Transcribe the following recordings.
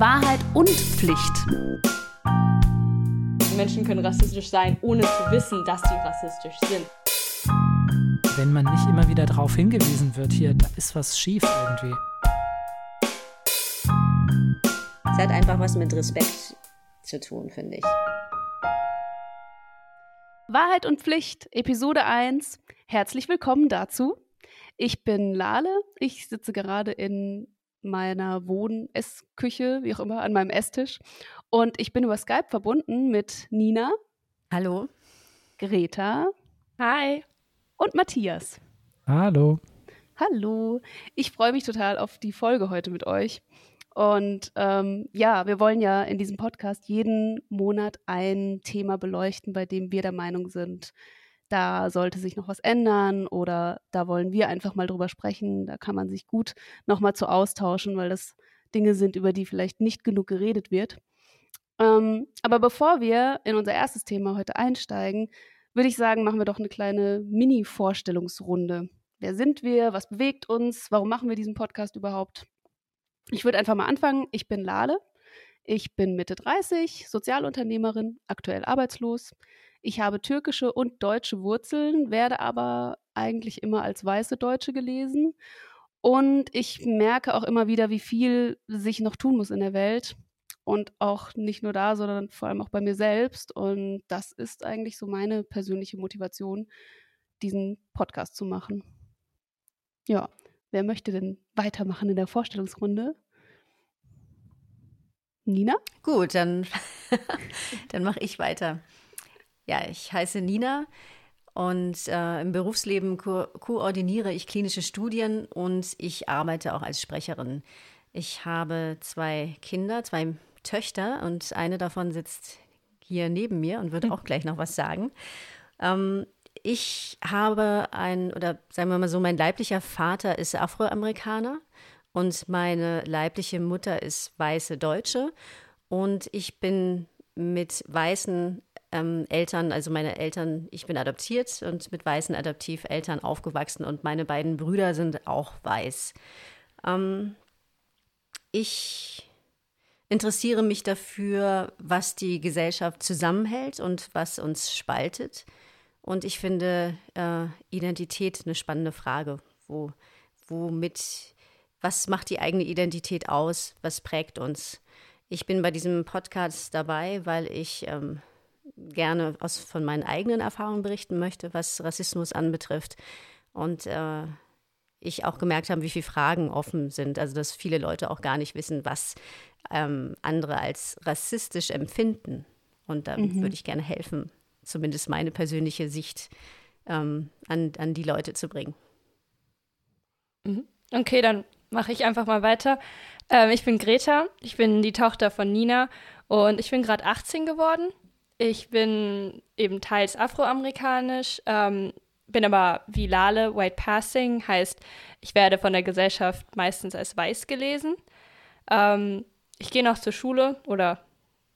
Wahrheit und Pflicht. Menschen können rassistisch sein, ohne zu wissen, dass sie rassistisch sind. Wenn man nicht immer wieder darauf hingewiesen wird, hier, da ist was schief irgendwie. Es hat einfach was mit Respekt zu tun, finde ich. Wahrheit und Pflicht, Episode 1. Herzlich willkommen dazu. Ich bin Lale. Ich sitze gerade in meiner Wohn-Essküche, wie auch immer, an meinem Esstisch. Und ich bin über Skype verbunden mit Nina. Hallo. Greta. Hi. Und Matthias. Hallo. Hallo. Ich freue mich total auf die Folge heute mit euch. Und ähm, ja, wir wollen ja in diesem Podcast jeden Monat ein Thema beleuchten, bei dem wir der Meinung sind, da sollte sich noch was ändern oder da wollen wir einfach mal drüber sprechen. Da kann man sich gut nochmal zu austauschen, weil das Dinge sind, über die vielleicht nicht genug geredet wird. Ähm, aber bevor wir in unser erstes Thema heute einsteigen, würde ich sagen, machen wir doch eine kleine Mini-Vorstellungsrunde. Wer sind wir? Was bewegt uns? Warum machen wir diesen Podcast überhaupt? Ich würde einfach mal anfangen. Ich bin Lale. Ich bin Mitte 30, Sozialunternehmerin, aktuell arbeitslos. Ich habe türkische und deutsche Wurzeln, werde aber eigentlich immer als weiße Deutsche gelesen. Und ich merke auch immer wieder, wie viel sich noch tun muss in der Welt. Und auch nicht nur da, sondern vor allem auch bei mir selbst. Und das ist eigentlich so meine persönliche Motivation, diesen Podcast zu machen. Ja, wer möchte denn weitermachen in der Vorstellungsrunde? Nina? Gut, dann, dann mache ich weiter. Ja, ich heiße Nina und äh, im Berufsleben ko koordiniere ich klinische Studien und ich arbeite auch als Sprecherin. Ich habe zwei Kinder, zwei Töchter und eine davon sitzt hier neben mir und wird auch gleich noch was sagen. Ähm, ich habe ein, oder sagen wir mal so, mein leiblicher Vater ist Afroamerikaner und meine leibliche Mutter ist weiße Deutsche und ich bin mit weißen ähm, Eltern, also meine Eltern, ich bin adoptiert und mit weißen Adoptiveltern aufgewachsen und meine beiden Brüder sind auch weiß. Ähm, ich interessiere mich dafür, was die Gesellschaft zusammenhält und was uns spaltet. Und ich finde äh, Identität eine spannende Frage. Wo, womit, was macht die eigene Identität aus? Was prägt uns? Ich bin bei diesem Podcast dabei, weil ich ähm, gerne aus, von meinen eigenen Erfahrungen berichten möchte, was Rassismus anbetrifft. Und äh, ich auch gemerkt habe, wie viele Fragen offen sind. Also, dass viele Leute auch gar nicht wissen, was ähm, andere als rassistisch empfinden. Und da mhm. würde ich gerne helfen, zumindest meine persönliche Sicht ähm, an, an die Leute zu bringen. Mhm. Okay, dann mache ich einfach mal weiter. Ähm, ich bin Greta, ich bin die Tochter von Nina und ich bin gerade 18 geworden. Ich bin eben teils afroamerikanisch, ähm, bin aber wie Lale, White Passing, heißt, ich werde von der Gesellschaft meistens als weiß gelesen. Ähm, ich gehe noch zur Schule oder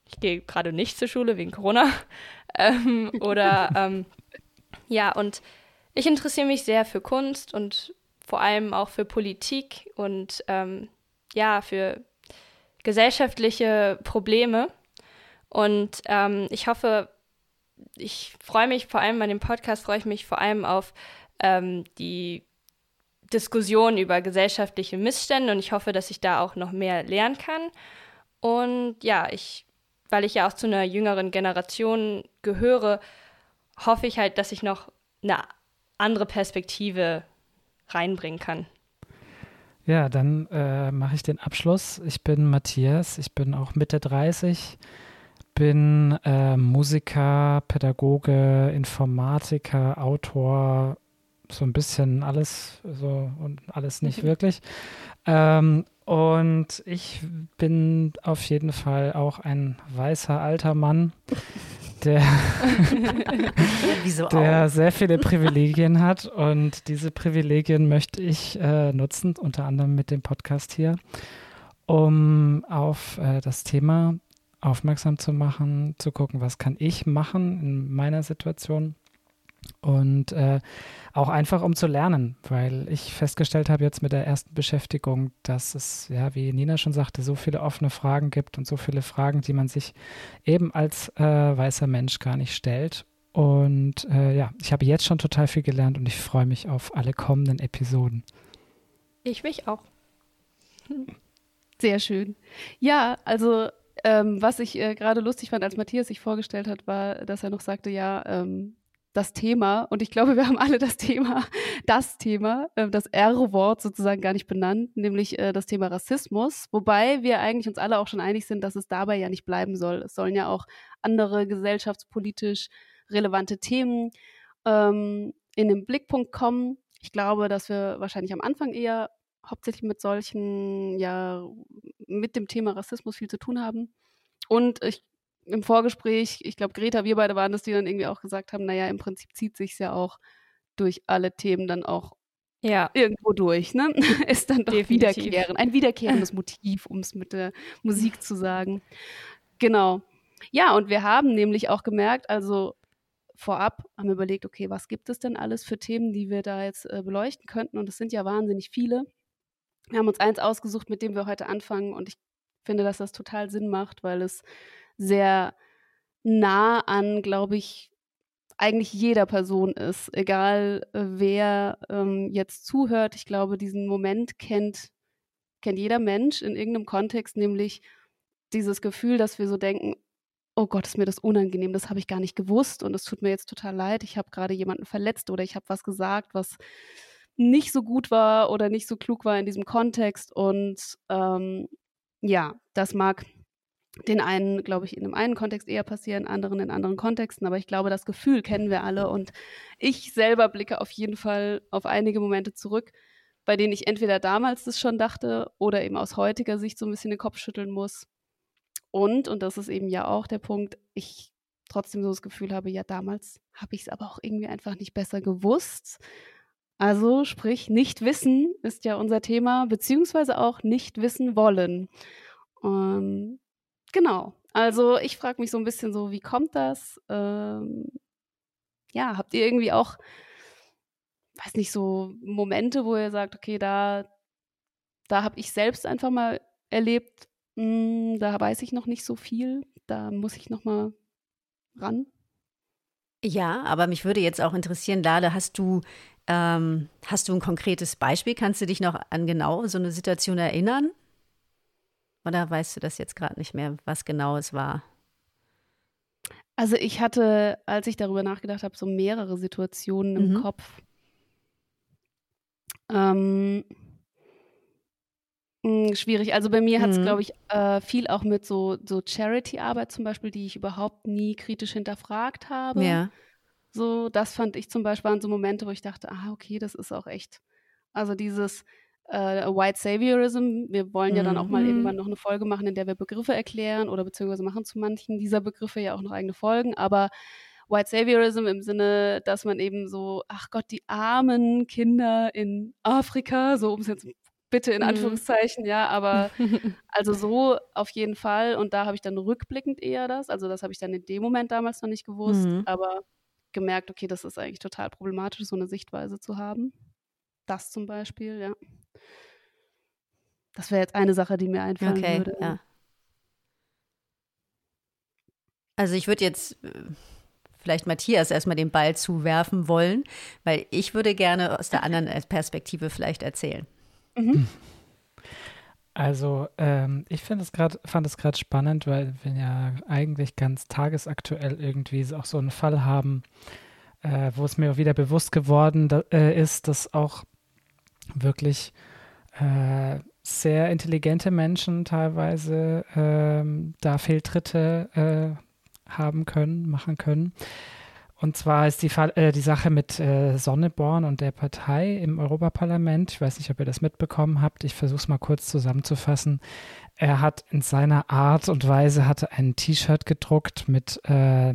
ich gehe gerade nicht zur Schule wegen Corona. ähm, oder ähm, ja, und ich interessiere mich sehr für Kunst und vor allem auch für Politik und ähm, ja, für gesellschaftliche Probleme. Und ähm, ich hoffe, ich freue mich vor allem an dem Podcast, freue ich mich vor allem auf ähm, die Diskussion über gesellschaftliche Missstände und ich hoffe, dass ich da auch noch mehr lernen kann. Und ja, ich, weil ich ja auch zu einer jüngeren Generation gehöre, hoffe ich halt, dass ich noch eine andere Perspektive reinbringen kann. Ja, dann äh, mache ich den Abschluss. Ich bin Matthias, ich bin auch Mitte 30 bin äh, Musiker, Pädagoge, Informatiker, Autor, so ein bisschen alles, so und alles nicht mhm. wirklich. Ähm, und ich bin auf jeden Fall auch ein weißer alter Mann, der, der sehr viele Privilegien hat. Und diese Privilegien möchte ich äh, nutzen, unter anderem mit dem Podcast hier, um auf äh, das Thema aufmerksam zu machen, zu gucken, was kann ich machen in meiner Situation Und äh, auch einfach um zu lernen, weil ich festgestellt habe jetzt mit der ersten Beschäftigung, dass es, ja, wie Nina schon sagte, so viele offene Fragen gibt und so viele Fragen, die man sich eben als äh, weißer Mensch gar nicht stellt. Und äh, ja, ich habe jetzt schon total viel gelernt und ich freue mich auf alle kommenden Episoden. Ich mich auch. Sehr schön. Ja, also ähm, was ich äh, gerade lustig fand, als Matthias sich vorgestellt hat, war, dass er noch sagte, ja, ähm, das Thema, und ich glaube, wir haben alle das Thema, das Thema, äh, das R-Wort sozusagen gar nicht benannt, nämlich äh, das Thema Rassismus, wobei wir eigentlich uns alle auch schon einig sind, dass es dabei ja nicht bleiben soll. Es sollen ja auch andere gesellschaftspolitisch relevante Themen ähm, in den Blickpunkt kommen. Ich glaube, dass wir wahrscheinlich am Anfang eher hauptsächlich mit solchen, ja, mit dem Thema Rassismus viel zu tun haben. Und ich im Vorgespräch, ich glaube, Greta, wir beide waren das, die dann irgendwie auch gesagt haben, naja, im Prinzip zieht sich ja auch durch alle Themen dann auch ja. irgendwo durch, ne? Ist dann doch Definitiv. wiederkehrend, ein wiederkehrendes Motiv, um es mit der Musik zu sagen. Genau. Ja, und wir haben nämlich auch gemerkt, also vorab haben wir überlegt, okay, was gibt es denn alles für Themen, die wir da jetzt äh, beleuchten könnten? Und es sind ja wahnsinnig viele. Wir haben uns eins ausgesucht, mit dem wir heute anfangen und ich finde, dass das total Sinn macht, weil es sehr nah an, glaube ich, eigentlich jeder Person ist, egal äh, wer ähm, jetzt zuhört. Ich glaube, diesen Moment kennt, kennt jeder Mensch in irgendeinem Kontext, nämlich dieses Gefühl, dass wir so denken, oh Gott, ist mir das unangenehm, das habe ich gar nicht gewusst und es tut mir jetzt total leid, ich habe gerade jemanden verletzt oder ich habe was gesagt, was nicht so gut war oder nicht so klug war in diesem Kontext und ähm, ja, das mag den einen, glaube ich, in einem einen Kontext eher passieren, anderen in anderen Kontexten. Aber ich glaube, das Gefühl kennen wir alle. Und ich selber blicke auf jeden Fall auf einige Momente zurück, bei denen ich entweder damals das schon dachte oder eben aus heutiger Sicht so ein bisschen den Kopf schütteln muss. Und, und das ist eben ja auch der Punkt, ich trotzdem so das Gefühl habe, ja, damals habe ich es aber auch irgendwie einfach nicht besser gewusst. Also sprich, nicht wissen ist ja unser Thema, beziehungsweise auch nicht wissen wollen. Ähm, Genau. Also ich frage mich so ein bisschen so, wie kommt das? Ähm, ja, habt ihr irgendwie auch, weiß nicht, so Momente, wo ihr sagt, okay, da, da habe ich selbst einfach mal erlebt, mh, hm, da weiß ich noch nicht so viel, da muss ich noch mal ran? Ja, aber mich würde jetzt auch interessieren, Lale, hast du, ähm, hast du ein konkretes Beispiel? Kannst du dich noch an genau so eine Situation erinnern? Oder weißt du das jetzt gerade nicht mehr, was genau es war? Also ich hatte, als ich darüber nachgedacht habe, so mehrere Situationen im mhm. Kopf. Ähm, hm, schwierig. Also bei mir hat es, mhm. glaube ich, äh, viel auch mit so, so Charity-Arbeit zum Beispiel, die ich überhaupt nie kritisch hinterfragt habe. Ja. So, das fand ich zum Beispiel waren so Momente, wo ich dachte, ah, okay, das ist auch echt. Also dieses, äh, White Saviorism. Wir wollen ja dann auch mal mhm. irgendwann noch eine Folge machen, in der wir Begriffe erklären oder beziehungsweise machen zu manchen dieser Begriffe ja auch noch eigene Folgen. Aber White Saviorism im Sinne, dass man eben so, ach Gott, die armen Kinder in Afrika, so um es jetzt bitte in mhm. Anführungszeichen, mhm. ja, aber also so auf jeden Fall. Und da habe ich dann rückblickend eher das, also das habe ich dann in dem Moment damals noch nicht gewusst, mhm. aber gemerkt, okay, das ist eigentlich total problematisch, so eine Sichtweise zu haben. Das zum Beispiel, ja. Das wäre jetzt eine Sache, die mir einfallen okay, würde. Ja. Also ich würde jetzt äh, vielleicht Matthias erstmal den Ball zuwerfen wollen, weil ich würde gerne aus der anderen Perspektive vielleicht erzählen. Mhm. Also ähm, ich es grad, fand es gerade spannend, weil wir ja eigentlich ganz tagesaktuell irgendwie auch so einen Fall haben, äh, wo es mir wieder bewusst geworden da, äh, ist, dass auch wirklich äh, sehr intelligente Menschen teilweise ähm, da Fehltritte äh, haben können, machen können. Und zwar ist die, äh, die Sache mit äh, Sonneborn und der Partei im Europaparlament. Ich weiß nicht, ob ihr das mitbekommen habt. Ich versuche es mal kurz zusammenzufassen. Er hat in seiner Art und Weise hatte ein T-Shirt gedruckt mit äh,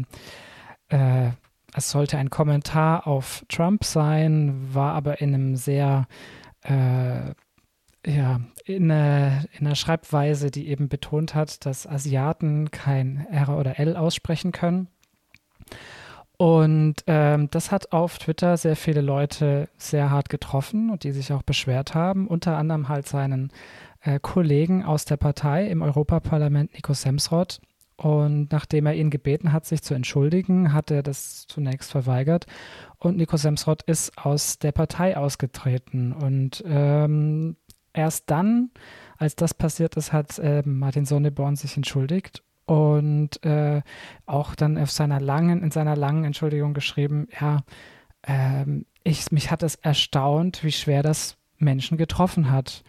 äh, es sollte ein Kommentar auf Trump sein, war aber in einem sehr äh, ja, in, äh, in einer Schreibweise, die eben betont hat, dass Asiaten kein R oder L aussprechen können. Und ähm, das hat auf Twitter sehr viele Leute sehr hart getroffen und die sich auch beschwert haben, unter anderem halt seinen äh, Kollegen aus der Partei im Europaparlament, Nico Semsrott. Und nachdem er ihn gebeten hat, sich zu entschuldigen, hat er das zunächst verweigert. Und Nico Semsrott ist aus der Partei ausgetreten. Und ähm, erst dann, als das passiert ist, hat äh, Martin Sonneborn sich entschuldigt und äh, auch dann auf seiner langen, in seiner langen Entschuldigung geschrieben, ja, ähm, ich, mich hat es erstaunt, wie schwer das Menschen getroffen hat.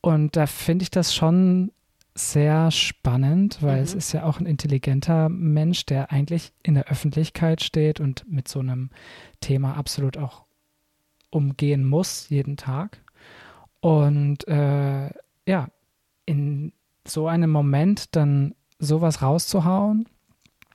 Und da finde ich das schon sehr spannend, weil mhm. es ist ja auch ein intelligenter Mensch, der eigentlich in der Öffentlichkeit steht und mit so einem Thema absolut auch umgehen muss, jeden Tag. Und äh, ja, in so einem Moment dann sowas rauszuhauen,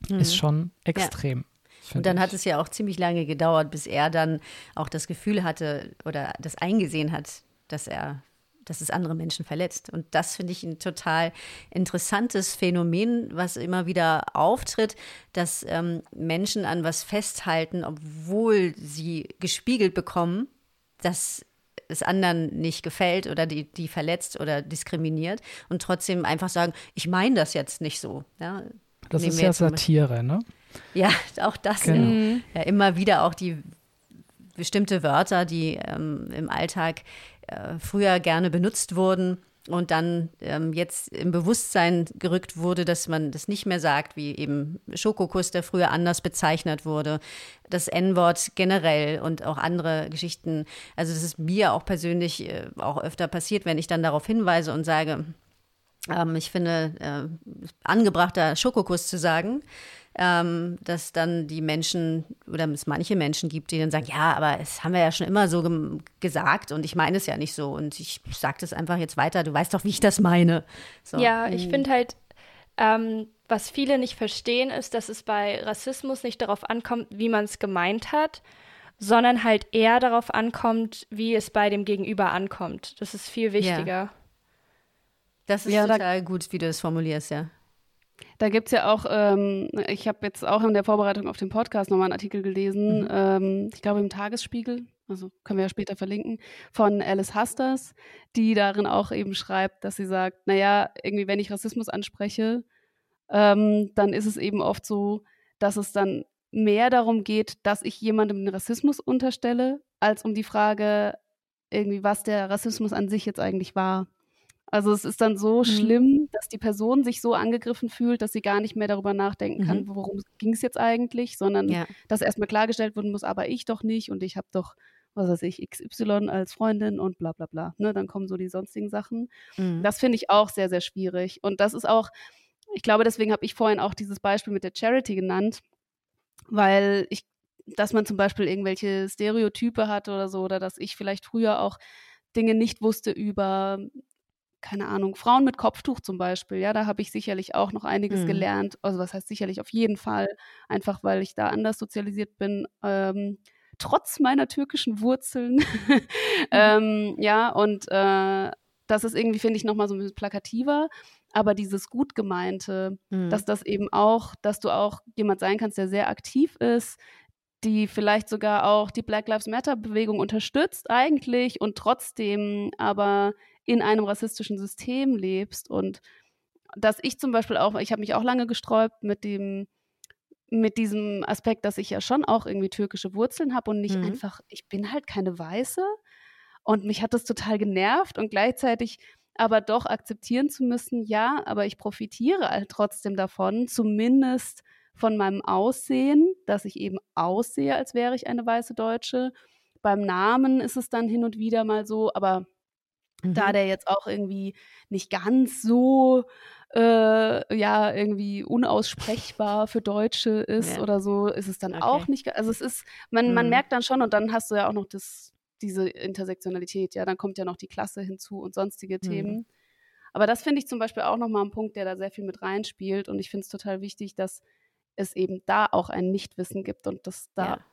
mhm. ist schon extrem. Ja. Und dann hat es ja auch ziemlich lange gedauert, bis er dann auch das Gefühl hatte oder das eingesehen hat, dass er dass es andere Menschen verletzt. Und das finde ich ein total interessantes Phänomen, was immer wieder auftritt, dass ähm, Menschen an was festhalten, obwohl sie gespiegelt bekommen, dass es anderen nicht gefällt oder die, die verletzt oder diskriminiert und trotzdem einfach sagen, ich meine das jetzt nicht so. Ja, das ist ja Satire, ne? Ja, auch das. Genau. Ja, immer wieder auch die bestimmte Wörter, die ähm, im Alltag äh, früher gerne benutzt wurden und dann ähm, jetzt im Bewusstsein gerückt wurde, dass man das nicht mehr sagt, wie eben Schokokuss, der früher anders bezeichnet wurde, das N-Wort generell und auch andere Geschichten. Also das ist mir auch persönlich äh, auch öfter passiert, wenn ich dann darauf hinweise und sage, ähm, ich finde äh, angebrachter Schokokuss zu sagen ähm, dass dann die Menschen oder es manche Menschen gibt, die dann sagen, ja, aber das haben wir ja schon immer so ge gesagt und ich meine es ja nicht so und ich sage das einfach jetzt weiter, du weißt doch, wie ich das meine. So. Ja, ich mhm. finde halt, ähm, was viele nicht verstehen, ist, dass es bei Rassismus nicht darauf ankommt, wie man es gemeint hat, sondern halt eher darauf ankommt, wie es bei dem Gegenüber ankommt. Das ist viel wichtiger. Ja. Das ist ja, total gut, wie du es formulierst, ja. Da gibt es ja auch, ähm, ich habe jetzt auch in der Vorbereitung auf den Podcast nochmal einen Artikel gelesen, mhm. ähm, ich glaube im Tagesspiegel, also können wir ja später verlinken, von Alice Hasters, die darin auch eben schreibt, dass sie sagt, naja, irgendwie, wenn ich Rassismus anspreche, ähm, dann ist es eben oft so, dass es dann mehr darum geht, dass ich jemandem den Rassismus unterstelle, als um die Frage, irgendwie, was der Rassismus an sich jetzt eigentlich war. Also es ist dann so mhm. schlimm, dass die Person sich so angegriffen fühlt, dass sie gar nicht mehr darüber nachdenken kann, mhm. worum ging es jetzt eigentlich, sondern ja. dass erstmal klargestellt werden muss, aber ich doch nicht und ich habe doch, was weiß ich, XY als Freundin und bla bla bla. Ne, dann kommen so die sonstigen Sachen. Mhm. Das finde ich auch sehr, sehr schwierig. Und das ist auch, ich glaube, deswegen habe ich vorhin auch dieses Beispiel mit der Charity genannt, weil ich, dass man zum Beispiel irgendwelche Stereotype hat oder so, oder dass ich vielleicht früher auch Dinge nicht wusste über keine Ahnung, Frauen mit Kopftuch zum Beispiel, ja, da habe ich sicherlich auch noch einiges mhm. gelernt. Also was heißt sicherlich auf jeden Fall, einfach weil ich da anders sozialisiert bin, ähm, trotz meiner türkischen Wurzeln. mhm. ähm, ja, und äh, das ist irgendwie, finde ich, nochmal so ein bisschen plakativer. Aber dieses gut gemeinte, mhm. dass das eben auch, dass du auch jemand sein kannst, der sehr aktiv ist, die vielleicht sogar auch die Black Lives Matter Bewegung unterstützt eigentlich und trotzdem aber in einem rassistischen System lebst und dass ich zum Beispiel auch, ich habe mich auch lange gesträubt mit dem, mit diesem Aspekt, dass ich ja schon auch irgendwie türkische Wurzeln habe und nicht mhm. einfach, ich bin halt keine Weiße. Und mich hat das total genervt und gleichzeitig aber doch akzeptieren zu müssen, ja, aber ich profitiere halt trotzdem davon, zumindest von meinem Aussehen, dass ich eben aussehe, als wäre ich eine weiße Deutsche. Beim Namen ist es dann hin und wieder mal so, aber Mhm. Da der jetzt auch irgendwie nicht ganz so äh, ja irgendwie unaussprechbar für Deutsche ist ja. oder so, ist es dann okay. auch nicht. Also es ist, man, mhm. man merkt dann schon und dann hast du ja auch noch das, diese Intersektionalität, ja, dann kommt ja noch die Klasse hinzu und sonstige mhm. Themen. Aber das finde ich zum Beispiel auch nochmal ein Punkt, der da sehr viel mit reinspielt und ich finde es total wichtig, dass es eben da auch ein Nichtwissen gibt und dass da ja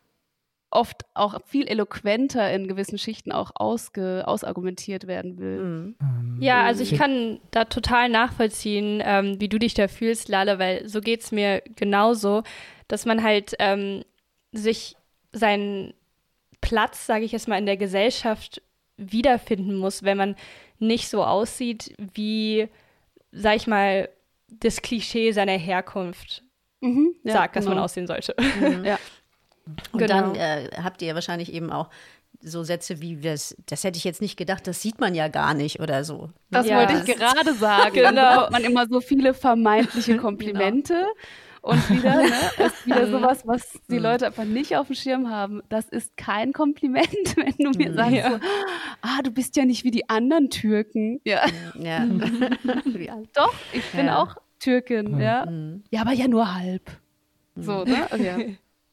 oft auch viel eloquenter in gewissen Schichten auch ausge, ausargumentiert werden will. Mhm. Ähm, ja, also ich kann da total nachvollziehen, ähm, wie du dich da fühlst, Lale, weil so geht es mir genauso, dass man halt ähm, sich seinen Platz, sage ich jetzt mal, in der Gesellschaft wiederfinden muss, wenn man nicht so aussieht wie, sag ich mal, das Klischee seiner Herkunft mhm, ja, sagt, dass genau. man aussehen sollte. Mhm. ja. Und genau. dann äh, habt ihr wahrscheinlich eben auch so Sätze wie, das, das hätte ich jetzt nicht gedacht, das sieht man ja gar nicht oder so. Das ja. wollte ich gerade sagen. genau. Dann bekommt man immer so viele vermeintliche genau. Komplimente. Genau. Und wieder, ne, ist wieder sowas, was die mhm. Leute einfach nicht auf dem Schirm haben. Das ist kein Kompliment, wenn du mir mhm. sagst, ja. so, ah, du bist ja nicht wie die anderen Türken. Ja. ja. Doch, ich bin auch Türkin, ja. Mhm. Ja, aber ja nur halb. So, ne? Also, ja.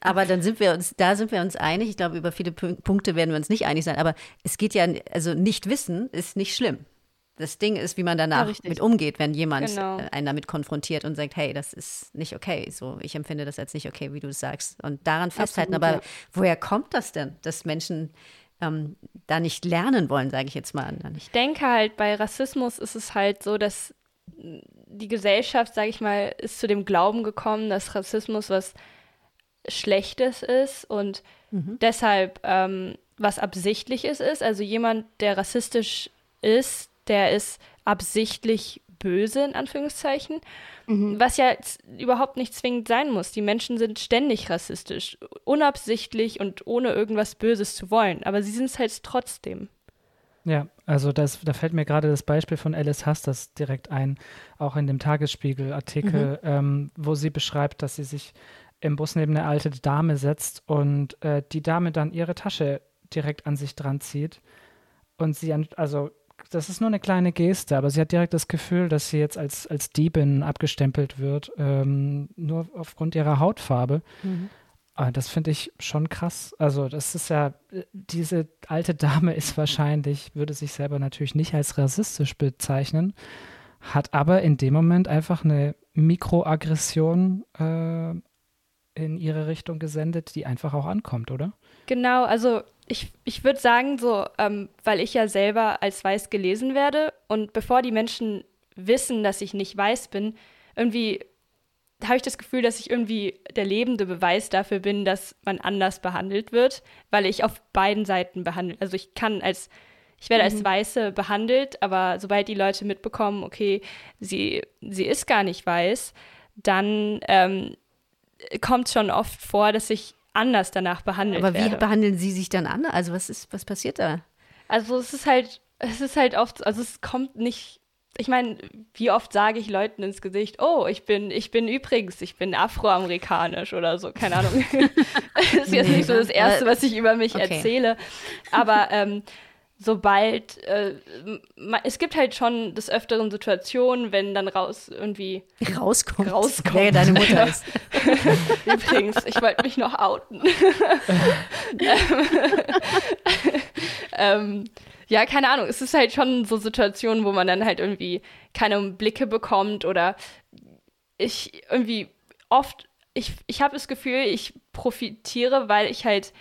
Aber dann sind wir uns, da sind wir uns einig. Ich glaube, über viele Punkte werden wir uns nicht einig sein. Aber es geht ja, also nicht wissen ist nicht schlimm. Das Ding ist, wie man danach ja, mit umgeht, wenn jemand genau. Äh, einen damit konfrontiert und sagt, hey, das ist nicht okay. So, ich empfinde das als nicht okay, wie du es sagst. Und daran festhalten. Absolut, Aber ja. woher kommt das denn, dass Menschen ähm, da nicht lernen wollen, sage ich jetzt mal. Ich denke halt, bei Rassismus ist es halt so, dass die Gesellschaft, sage ich mal, ist zu dem Glauben gekommen, dass Rassismus was Schlechtes ist und mhm. deshalb ähm, was Absichtliches ist. Also jemand, der rassistisch ist, der ist absichtlich böse, in Anführungszeichen. Mhm. Was ja überhaupt nicht zwingend sein muss. Die Menschen sind ständig rassistisch, unabsichtlich und ohne irgendwas Böses zu wollen. Aber sie sind es halt trotzdem. Ja, also das, da fällt mir gerade das Beispiel von Alice Hasters direkt ein, auch in dem Tagesspiegel-Artikel, mhm. ähm, wo sie beschreibt, dass sie sich im Bus neben eine alte Dame setzt und äh, die Dame dann ihre Tasche direkt an sich dran zieht und sie an, also das ist nur eine kleine Geste, aber sie hat direkt das Gefühl, dass sie jetzt als, als Diebin abgestempelt wird, ähm, nur aufgrund ihrer Hautfarbe. Mhm. Aber das finde ich schon krass. Also, das ist ja, diese alte Dame ist wahrscheinlich, würde sich selber natürlich nicht als rassistisch bezeichnen, hat aber in dem Moment einfach eine Mikroaggression äh, in ihre Richtung gesendet, die einfach auch ankommt, oder? Genau, also ich, ich würde sagen, so, ähm, weil ich ja selber als weiß gelesen werde und bevor die Menschen wissen, dass ich nicht weiß bin, irgendwie habe ich das Gefühl, dass ich irgendwie der lebende Beweis dafür bin, dass man anders behandelt wird, weil ich auf beiden Seiten behandelt. Also ich kann als, ich werde mhm. als Weiße behandelt, aber sobald die Leute mitbekommen, okay, sie, sie ist gar nicht weiß, dann ähm, kommt schon oft vor, dass ich anders danach behandelt Aber wie werde. behandeln Sie sich dann an? Also was ist, was passiert da? Also es ist halt, es ist halt oft, also es kommt nicht, ich meine, wie oft sage ich Leuten ins Gesicht, oh, ich bin, ich bin übrigens, ich bin afroamerikanisch oder so, keine Ahnung. das ist jetzt nicht so das Erste, was ich über mich okay. erzähle. Aber ähm, sobald äh, es gibt halt schon des öfteren Situationen, wenn dann raus irgendwie rauskommt, rauskommt wer deine Mutter ist. Übrigens, ich wollte mich noch outen. ähm, ja, keine Ahnung. Es ist halt schon so Situationen, wo man dann halt irgendwie keine Blicke bekommt oder ich irgendwie oft, ich, ich habe das Gefühl, ich profitiere, weil ich halt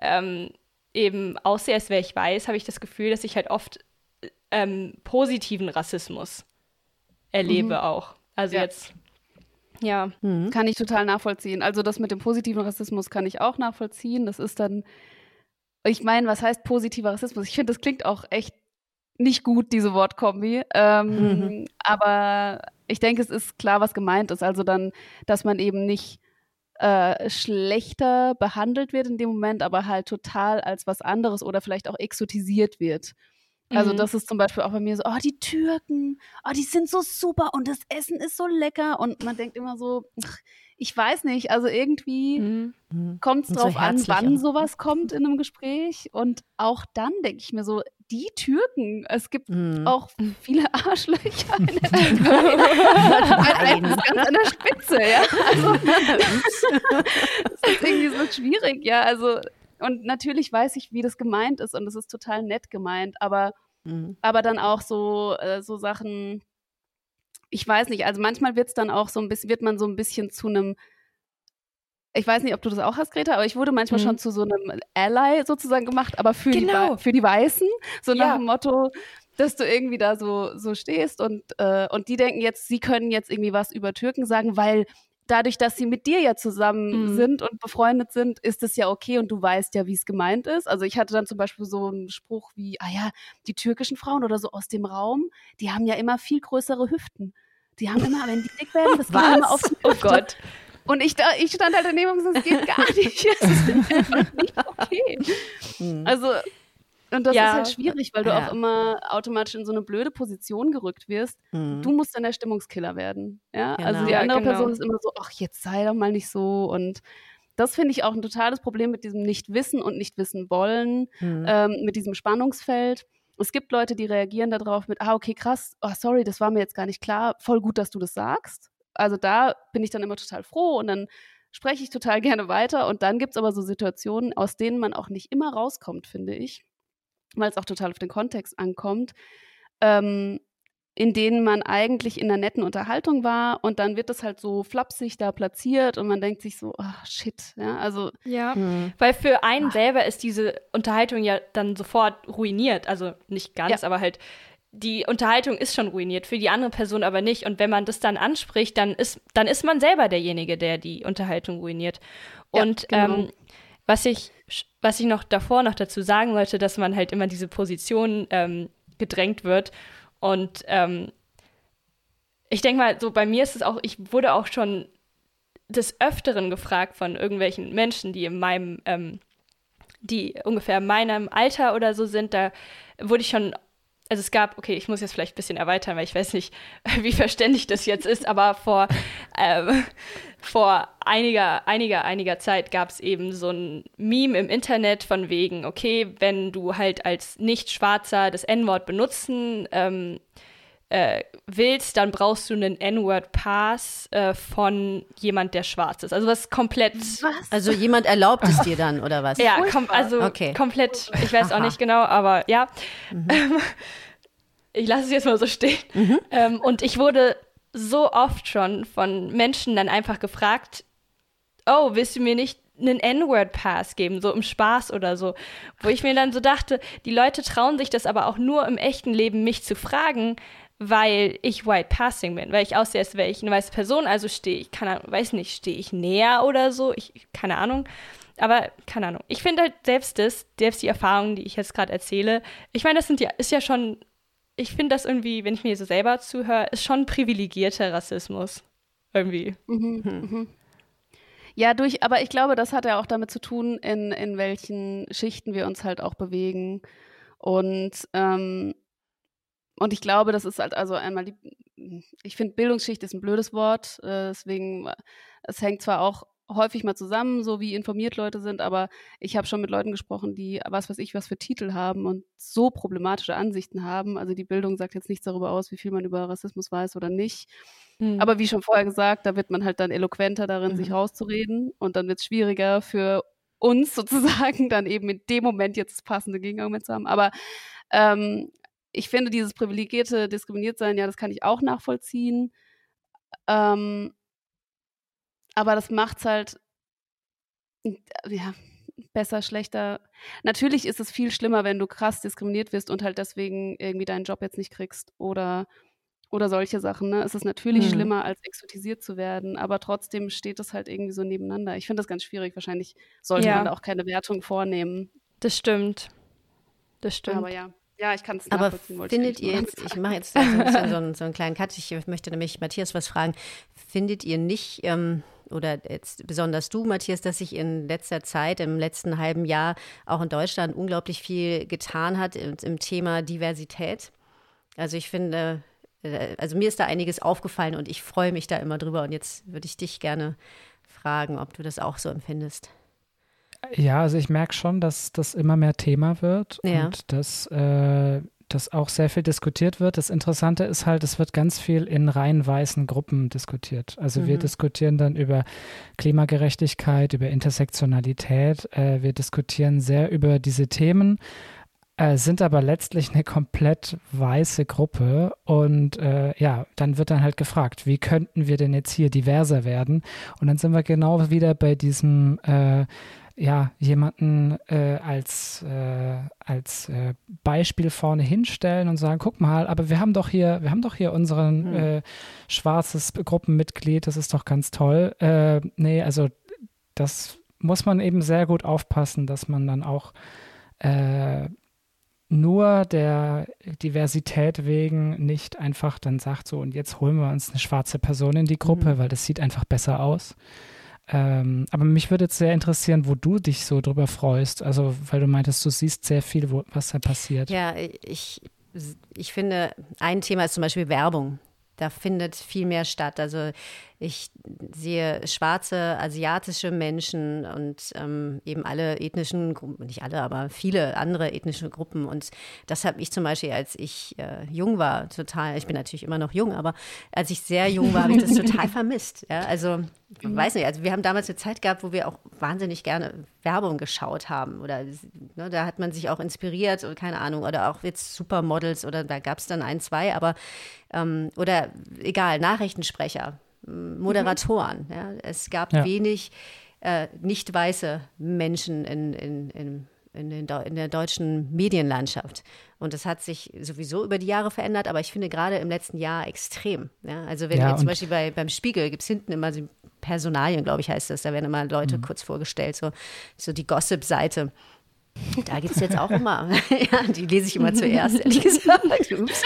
ähm, eben aussehe, als wäre ich weiß, habe ich das Gefühl, dass ich halt oft ähm, positiven Rassismus erlebe mhm. auch. Also ja. jetzt, ja. Mhm. Kann ich total nachvollziehen. Also das mit dem positiven Rassismus kann ich auch nachvollziehen. Das ist dann, ich meine, was heißt positiver Rassismus? Ich finde, das klingt auch echt nicht gut, diese Wortkombi. Ähm, mhm. Aber ich denke, es ist klar, was gemeint ist. Also dann, dass man eben nicht äh, schlechter behandelt wird in dem Moment, aber halt total als was anderes oder vielleicht auch exotisiert wird. Also mhm. das ist zum Beispiel auch bei mir so, oh, die Türken, oh, die sind so super und das Essen ist so lecker und man denkt immer so, ach, ich weiß nicht, also irgendwie mhm. mhm. kommt es drauf so an, wann sowas kommt in einem Gespräch und auch dann denke ich mir so, die Türken. Es gibt mhm. auch viele Arschlöcher in der Türkei. ganz an der Spitze, ja. Also, das ist irgendwie so schwierig, ja. Also, und natürlich weiß ich, wie das gemeint ist und es ist total nett gemeint, aber, mhm. aber dann auch so, äh, so Sachen, ich weiß nicht, also manchmal wird es dann auch so ein bisschen, wird man so ein bisschen zu einem ich weiß nicht, ob du das auch hast, Greta, aber ich wurde manchmal mhm. schon zu so einem Ally sozusagen gemacht, aber für, genau. die, für die Weißen. So nach ja. dem Motto, dass du irgendwie da so, so stehst und, äh, und die denken jetzt, sie können jetzt irgendwie was über Türken sagen, weil dadurch, dass sie mit dir ja zusammen mhm. sind und befreundet sind, ist es ja okay und du weißt ja, wie es gemeint ist. Also ich hatte dann zum Beispiel so einen Spruch wie, ah ja, die türkischen Frauen oder so aus dem Raum, die haben ja immer viel größere Hüften. Die haben immer, wenn die dick werden, das geht immer auf Oh Gott. Und ich, ich stand halt daneben und gesagt, das geht gar nicht. Das ist einfach nicht okay. Mhm. Also und das ja. ist halt schwierig, weil du ja. auch immer automatisch in so eine blöde Position gerückt wirst. Mhm. Du musst dann der Stimmungskiller werden. Ja? Genau. Also die andere genau. Person ist immer so, ach, jetzt sei doch mal nicht so. Und das finde ich auch ein totales Problem mit diesem Nicht-Wissen und Nicht-Wissen-Wollen, mhm. ähm, mit diesem Spannungsfeld. Es gibt Leute, die reagieren darauf mit, ah, okay, krass, oh, sorry, das war mir jetzt gar nicht klar, voll gut, dass du das sagst. Also da bin ich dann immer total froh und dann spreche ich total gerne weiter. Und dann gibt es aber so Situationen, aus denen man auch nicht immer rauskommt, finde ich weil es auch total auf den Kontext ankommt, ähm, in denen man eigentlich in einer netten Unterhaltung war und dann wird das halt so flapsig da platziert und man denkt sich so, oh, shit, ja, also. Ja, hm. weil für einen Ach. selber ist diese Unterhaltung ja dann sofort ruiniert, also nicht ganz, ja. aber halt die Unterhaltung ist schon ruiniert, für die andere Person aber nicht. Und wenn man das dann anspricht, dann ist, dann ist man selber derjenige, der die Unterhaltung ruiniert. Und ja, genau. ähm, was ich, was ich noch davor noch dazu sagen wollte, dass man halt immer diese Position ähm, gedrängt wird. Und ähm, ich denke mal, so bei mir ist es auch, ich wurde auch schon des Öfteren gefragt von irgendwelchen Menschen, die in meinem, ähm, die ungefähr in meinem Alter oder so sind, da wurde ich schon also es gab, okay, ich muss jetzt vielleicht ein bisschen erweitern, weil ich weiß nicht, wie verständlich das jetzt ist, aber vor, ähm, vor einiger, einiger, einiger Zeit gab es eben so ein Meme im Internet von wegen, okay, wenn du halt als Nicht-Schwarzer das N-Wort benutzen ähm, äh, willst, dann brauchst du einen N-Word-Pass äh, von jemand, der schwarz ist. Also was komplett. Was? Also jemand erlaubt es dir dann, oder was? Ja, kom also okay. komplett, ich weiß auch nicht genau, aber ja. Mhm. ich lasse es jetzt mal so stehen. Mhm. Ähm, und ich wurde so oft schon von Menschen dann einfach gefragt, oh, willst du mir nicht einen N-Word-Pass geben, so im Spaß oder so. Wo ich mir dann so dachte, die Leute trauen sich das aber auch nur im echten Leben, mich zu fragen, weil ich White Passing bin, weil ich aussehe, als wäre ich eine weiße Person, also stehe ich, keine Ahnung, weiß nicht, stehe ich näher oder so, ich, keine Ahnung. Aber keine Ahnung. Ich finde halt selbst das, selbst die Erfahrungen, die ich jetzt gerade erzähle, ich meine, das sind ja, ist ja schon, ich finde das irgendwie, wenn ich mir so selber zuhöre, ist schon privilegierter Rassismus. Irgendwie. Mhm, hm. mhm. Ja, durch, aber ich glaube, das hat ja auch damit zu tun, in, in welchen Schichten wir uns halt auch bewegen. Und ähm, und ich glaube, das ist halt also einmal die, ich finde Bildungsschicht ist ein blödes Wort, äh, deswegen, es hängt zwar auch häufig mal zusammen, so wie informiert Leute sind, aber ich habe schon mit Leuten gesprochen, die was weiß ich, was für Titel haben und so problematische Ansichten haben. Also die Bildung sagt jetzt nichts darüber aus, wie viel man über Rassismus weiß oder nicht. Mhm. Aber wie schon vorher gesagt, da wird man halt dann eloquenter darin, mhm. sich rauszureden und dann wird es schwieriger für uns sozusagen dann eben in dem Moment jetzt das passende Gegenargument zu haben. Aber ähm, ich finde, dieses privilegierte Diskriminiertsein, ja, das kann ich auch nachvollziehen. Ähm, aber das macht es halt, äh, ja, besser, schlechter. Natürlich ist es viel schlimmer, wenn du krass diskriminiert wirst und halt deswegen irgendwie deinen Job jetzt nicht kriegst oder, oder solche Sachen. Ne? Es ist natürlich hm. schlimmer, als exotisiert zu werden, aber trotzdem steht es halt irgendwie so nebeneinander. Ich finde das ganz schwierig. Wahrscheinlich sollte ja. man da auch keine Wertung vornehmen. Das stimmt. Das stimmt. Aber ja. Ja, ich kann es nachvollziehen. Aber findet ihr jetzt, ich mache jetzt so so einen, so einen, kleinen Cut, ich möchte nämlich Matthias was fragen. Findet ihr nicht, ähm, oder jetzt besonders du, Matthias, dass sich in letzter Zeit, im letzten halben Jahr auch in Deutschland unglaublich viel getan hat im, im Thema Diversität? Also ich finde, äh, also mir ist da einiges aufgefallen und ich freue mich da immer drüber. Und jetzt würde ich dich gerne fragen, ob du das auch so empfindest. Ja, also ich merke schon, dass das immer mehr Thema wird ja. und dass äh, das auch sehr viel diskutiert wird. Das Interessante ist halt, es wird ganz viel in rein weißen Gruppen diskutiert. Also mhm. wir diskutieren dann über Klimagerechtigkeit, über Intersektionalität. Äh, wir diskutieren sehr über diese Themen äh, sind aber letztlich eine komplett weiße Gruppe und äh, ja, dann wird dann halt gefragt, wie könnten wir denn jetzt hier diverser werden? Und dann sind wir genau wieder bei diesem äh, ja, jemanden äh, als, äh, als äh, Beispiel vorne hinstellen und sagen, guck mal, aber wir haben doch hier, wir haben doch hier unseren mhm. Schwarzes Gruppenmitglied, das ist doch ganz toll. Äh, nee, also das muss man eben sehr gut aufpassen, dass man dann auch äh, nur der Diversität wegen nicht einfach dann sagt so und jetzt holen wir uns eine schwarze Person in die Gruppe, mhm. weil das sieht einfach besser aus. Ähm, aber mich würde jetzt sehr interessieren, wo du dich so drüber freust. Also, weil du meintest, du siehst sehr viel, wo, was da passiert. Ja, ich, ich finde, ein Thema ist zum Beispiel Werbung. Da findet viel mehr statt. Also ich sehe schwarze, asiatische Menschen und ähm, eben alle ethnischen Gruppen, nicht alle, aber viele andere ethnische Gruppen. Und das habe ich zum Beispiel, als ich äh, jung war, total, ich bin natürlich immer noch jung, aber als ich sehr jung war, habe ich das total vermisst. Ja? Also mhm. weiß nicht, also wir haben damals eine Zeit gehabt, wo wir auch wahnsinnig gerne Werbung geschaut haben. Oder ne, da hat man sich auch inspiriert, oder keine Ahnung, oder auch jetzt Supermodels oder da gab es dann ein, zwei, aber ähm, oder egal, Nachrichtensprecher Moderatoren. Mhm. Ja. Es gab ja. wenig äh, nicht weiße Menschen in, in, in, in, in, der deutschen Medienlandschaft. Und das hat sich sowieso über die Jahre verändert, aber ich finde gerade im letzten Jahr extrem. Ja. Also wenn ja, zum Beispiel bei, beim Spiegel gibt es hinten immer so Personalien, glaube ich, heißt das, da werden immer Leute mhm. kurz vorgestellt, so, so die Gossip-Seite. Da gibt es jetzt auch immer, ja, die lese ich immer zuerst, ehrlich gesagt. Ups.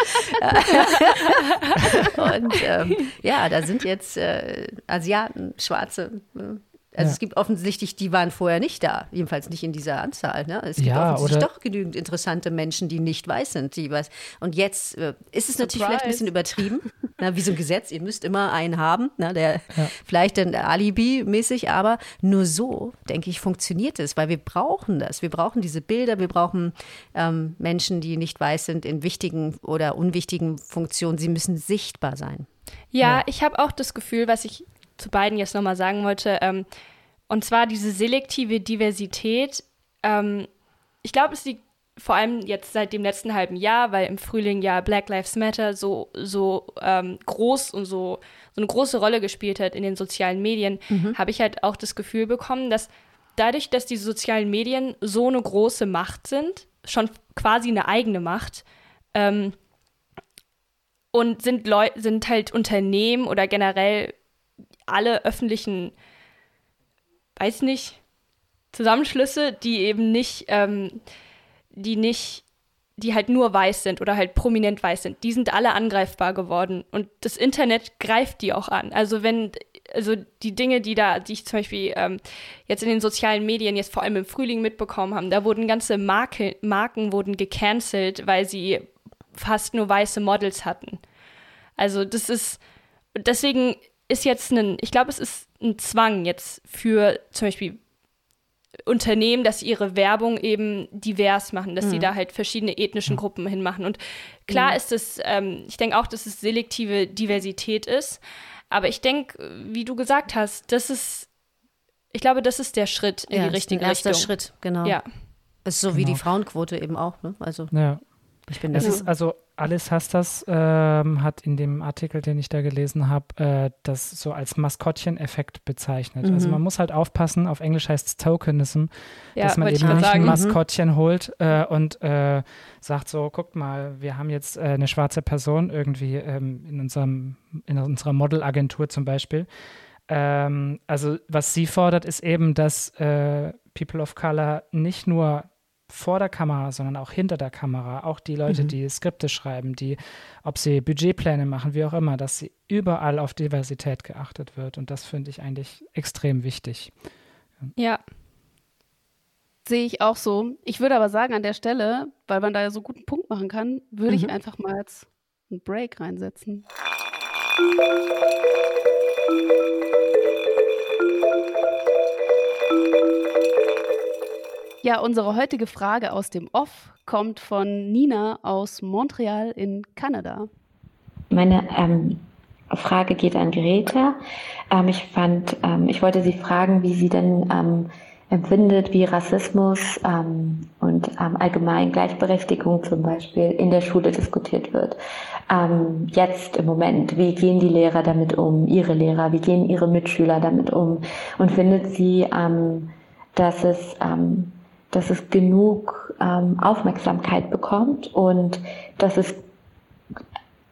Und ähm, ja, da sind jetzt äh, Asiaten, Schwarze, äh, also ja. es gibt offensichtlich, die waren vorher nicht da, jedenfalls nicht in dieser Anzahl. Ne? Es gibt ja, offensichtlich doch genügend interessante Menschen, die nicht weiß sind. Die weiß. Und jetzt äh, ist es natürlich vielleicht ein bisschen übertrieben, na, wie so ein Gesetz. Ihr müsst immer einen haben, na, der ja. vielleicht dann Alibi-mäßig, aber nur so, denke ich, funktioniert es, weil wir brauchen das. Wir brauchen diese Bilder, wir brauchen ähm, Menschen, die nicht weiß sind in wichtigen oder unwichtigen Funktionen. Sie müssen sichtbar sein. Ja, ja. ich habe auch das Gefühl, was ich zu beiden jetzt nochmal sagen wollte. Ähm, und zwar diese selektive Diversität. Ähm, ich glaube, es liegt vor allem jetzt seit dem letzten halben Jahr, weil im Frühling ja Black Lives Matter so, so ähm, groß und so, so eine große Rolle gespielt hat in den sozialen Medien, mhm. habe ich halt auch das Gefühl bekommen, dass dadurch, dass die sozialen Medien so eine große Macht sind, schon quasi eine eigene Macht, ähm, und sind, Leu sind halt Unternehmen oder generell alle öffentlichen, weiß nicht, Zusammenschlüsse, die eben nicht, ähm, die nicht, die halt nur weiß sind oder halt prominent weiß sind, die sind alle angreifbar geworden. Und das Internet greift die auch an. Also wenn, also die Dinge, die da, die ich zum Beispiel ähm, jetzt in den sozialen Medien jetzt vor allem im Frühling mitbekommen haben, da wurden ganze Marke, Marken wurden gecancelt, weil sie fast nur weiße Models hatten. Also das ist, deswegen ist jetzt ein, ich glaube, es ist ein Zwang jetzt für zum Beispiel Unternehmen, dass sie ihre Werbung eben divers machen, dass mhm. sie da halt verschiedene ethnischen Gruppen hinmachen. Und klar mhm. ist es, ähm, ich denke auch, dass es selektive Diversität ist. Aber ich denke, wie du gesagt hast, das ist, ich glaube, das ist der Schritt in ja, die richtige Richtung. Erster Schritt, genau. Ja. Es ist so genau. wie die Frauenquote eben auch, ne? Also. Ja. Ich bin es ist also Alice Hastas ähm, hat in dem Artikel, den ich da gelesen habe, äh, das so als Maskottchen-Effekt bezeichnet. Also mhm. Also man muss halt aufpassen, auf Englisch heißt es Tokenism, ja, dass man eben nicht sagen. ein mhm. Maskottchen holt äh, und äh, sagt so, guckt mal, wir haben jetzt äh, eine schwarze Person irgendwie ähm, in, unserem, in unserer Modelagentur zum Beispiel. Ähm, also was sie fordert, ist eben, dass äh, People of Color nicht nur vor der Kamera, sondern auch hinter der Kamera. Auch die Leute, mhm. die Skripte schreiben, die, ob sie Budgetpläne machen, wie auch immer, dass sie überall auf Diversität geachtet wird. Und das finde ich eigentlich extrem wichtig. Ja. Sehe ich auch so. Ich würde aber sagen, an der Stelle, weil man da ja so guten Punkt machen kann, würde mhm. ich einfach mal jetzt einen Break reinsetzen. Ja, unsere heutige Frage aus dem Off kommt von Nina aus Montreal in Kanada. Meine ähm, Frage geht an Greta. Ähm, ich fand, ähm, ich wollte Sie fragen, wie sie denn ähm, empfindet, wie Rassismus ähm, und ähm, allgemein Gleichberechtigung zum Beispiel in der Schule diskutiert wird. jetzt im Moment, wie gehen die Lehrer damit um, ihre Lehrer, wie gehen ihre Mitschüler damit um und findet sie dass es, ähm, dass es genug ähm, Aufmerksamkeit bekommt und dass es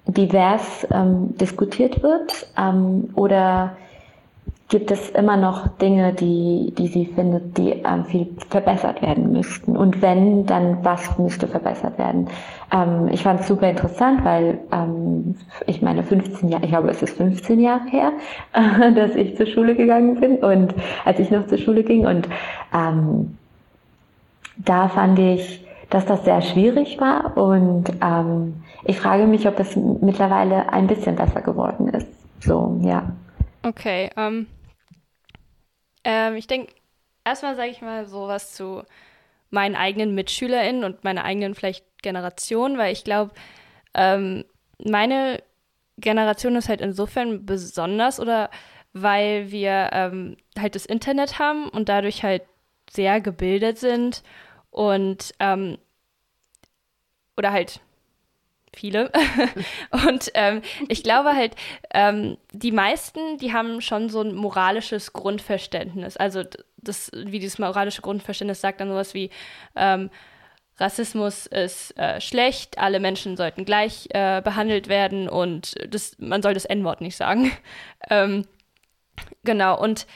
divers ähm, diskutiert wird ähm, oder gibt es immer noch Dinge, die, die sie findet, die ähm, viel verbessert werden müssten? Und wenn, dann was müsste verbessert werden? Ähm, ich fand es super interessant, weil ähm, ich meine 15 Jahre, ich glaube es ist 15 Jahre her, äh, dass ich zur Schule gegangen bin und als ich noch zur Schule ging und ähm, da fand ich, dass das sehr schwierig war und ähm, ich frage mich, ob es mittlerweile ein bisschen besser geworden ist. So, ja. Okay, ähm, ähm, ich denke, erstmal sage ich mal sowas zu meinen eigenen MitschülerInnen und meiner eigenen vielleicht Generation, weil ich glaube, ähm, meine Generation ist halt insofern besonders oder weil wir ähm, halt das Internet haben und dadurch halt sehr gebildet sind und ähm, oder halt viele. und ähm, ich glaube halt, ähm, die meisten, die haben schon so ein moralisches Grundverständnis. Also das, wie dieses moralische Grundverständnis sagt dann sowas wie, ähm, Rassismus ist äh, schlecht, alle Menschen sollten gleich äh, behandelt werden und das, man soll das N-Wort nicht sagen. ähm, genau, und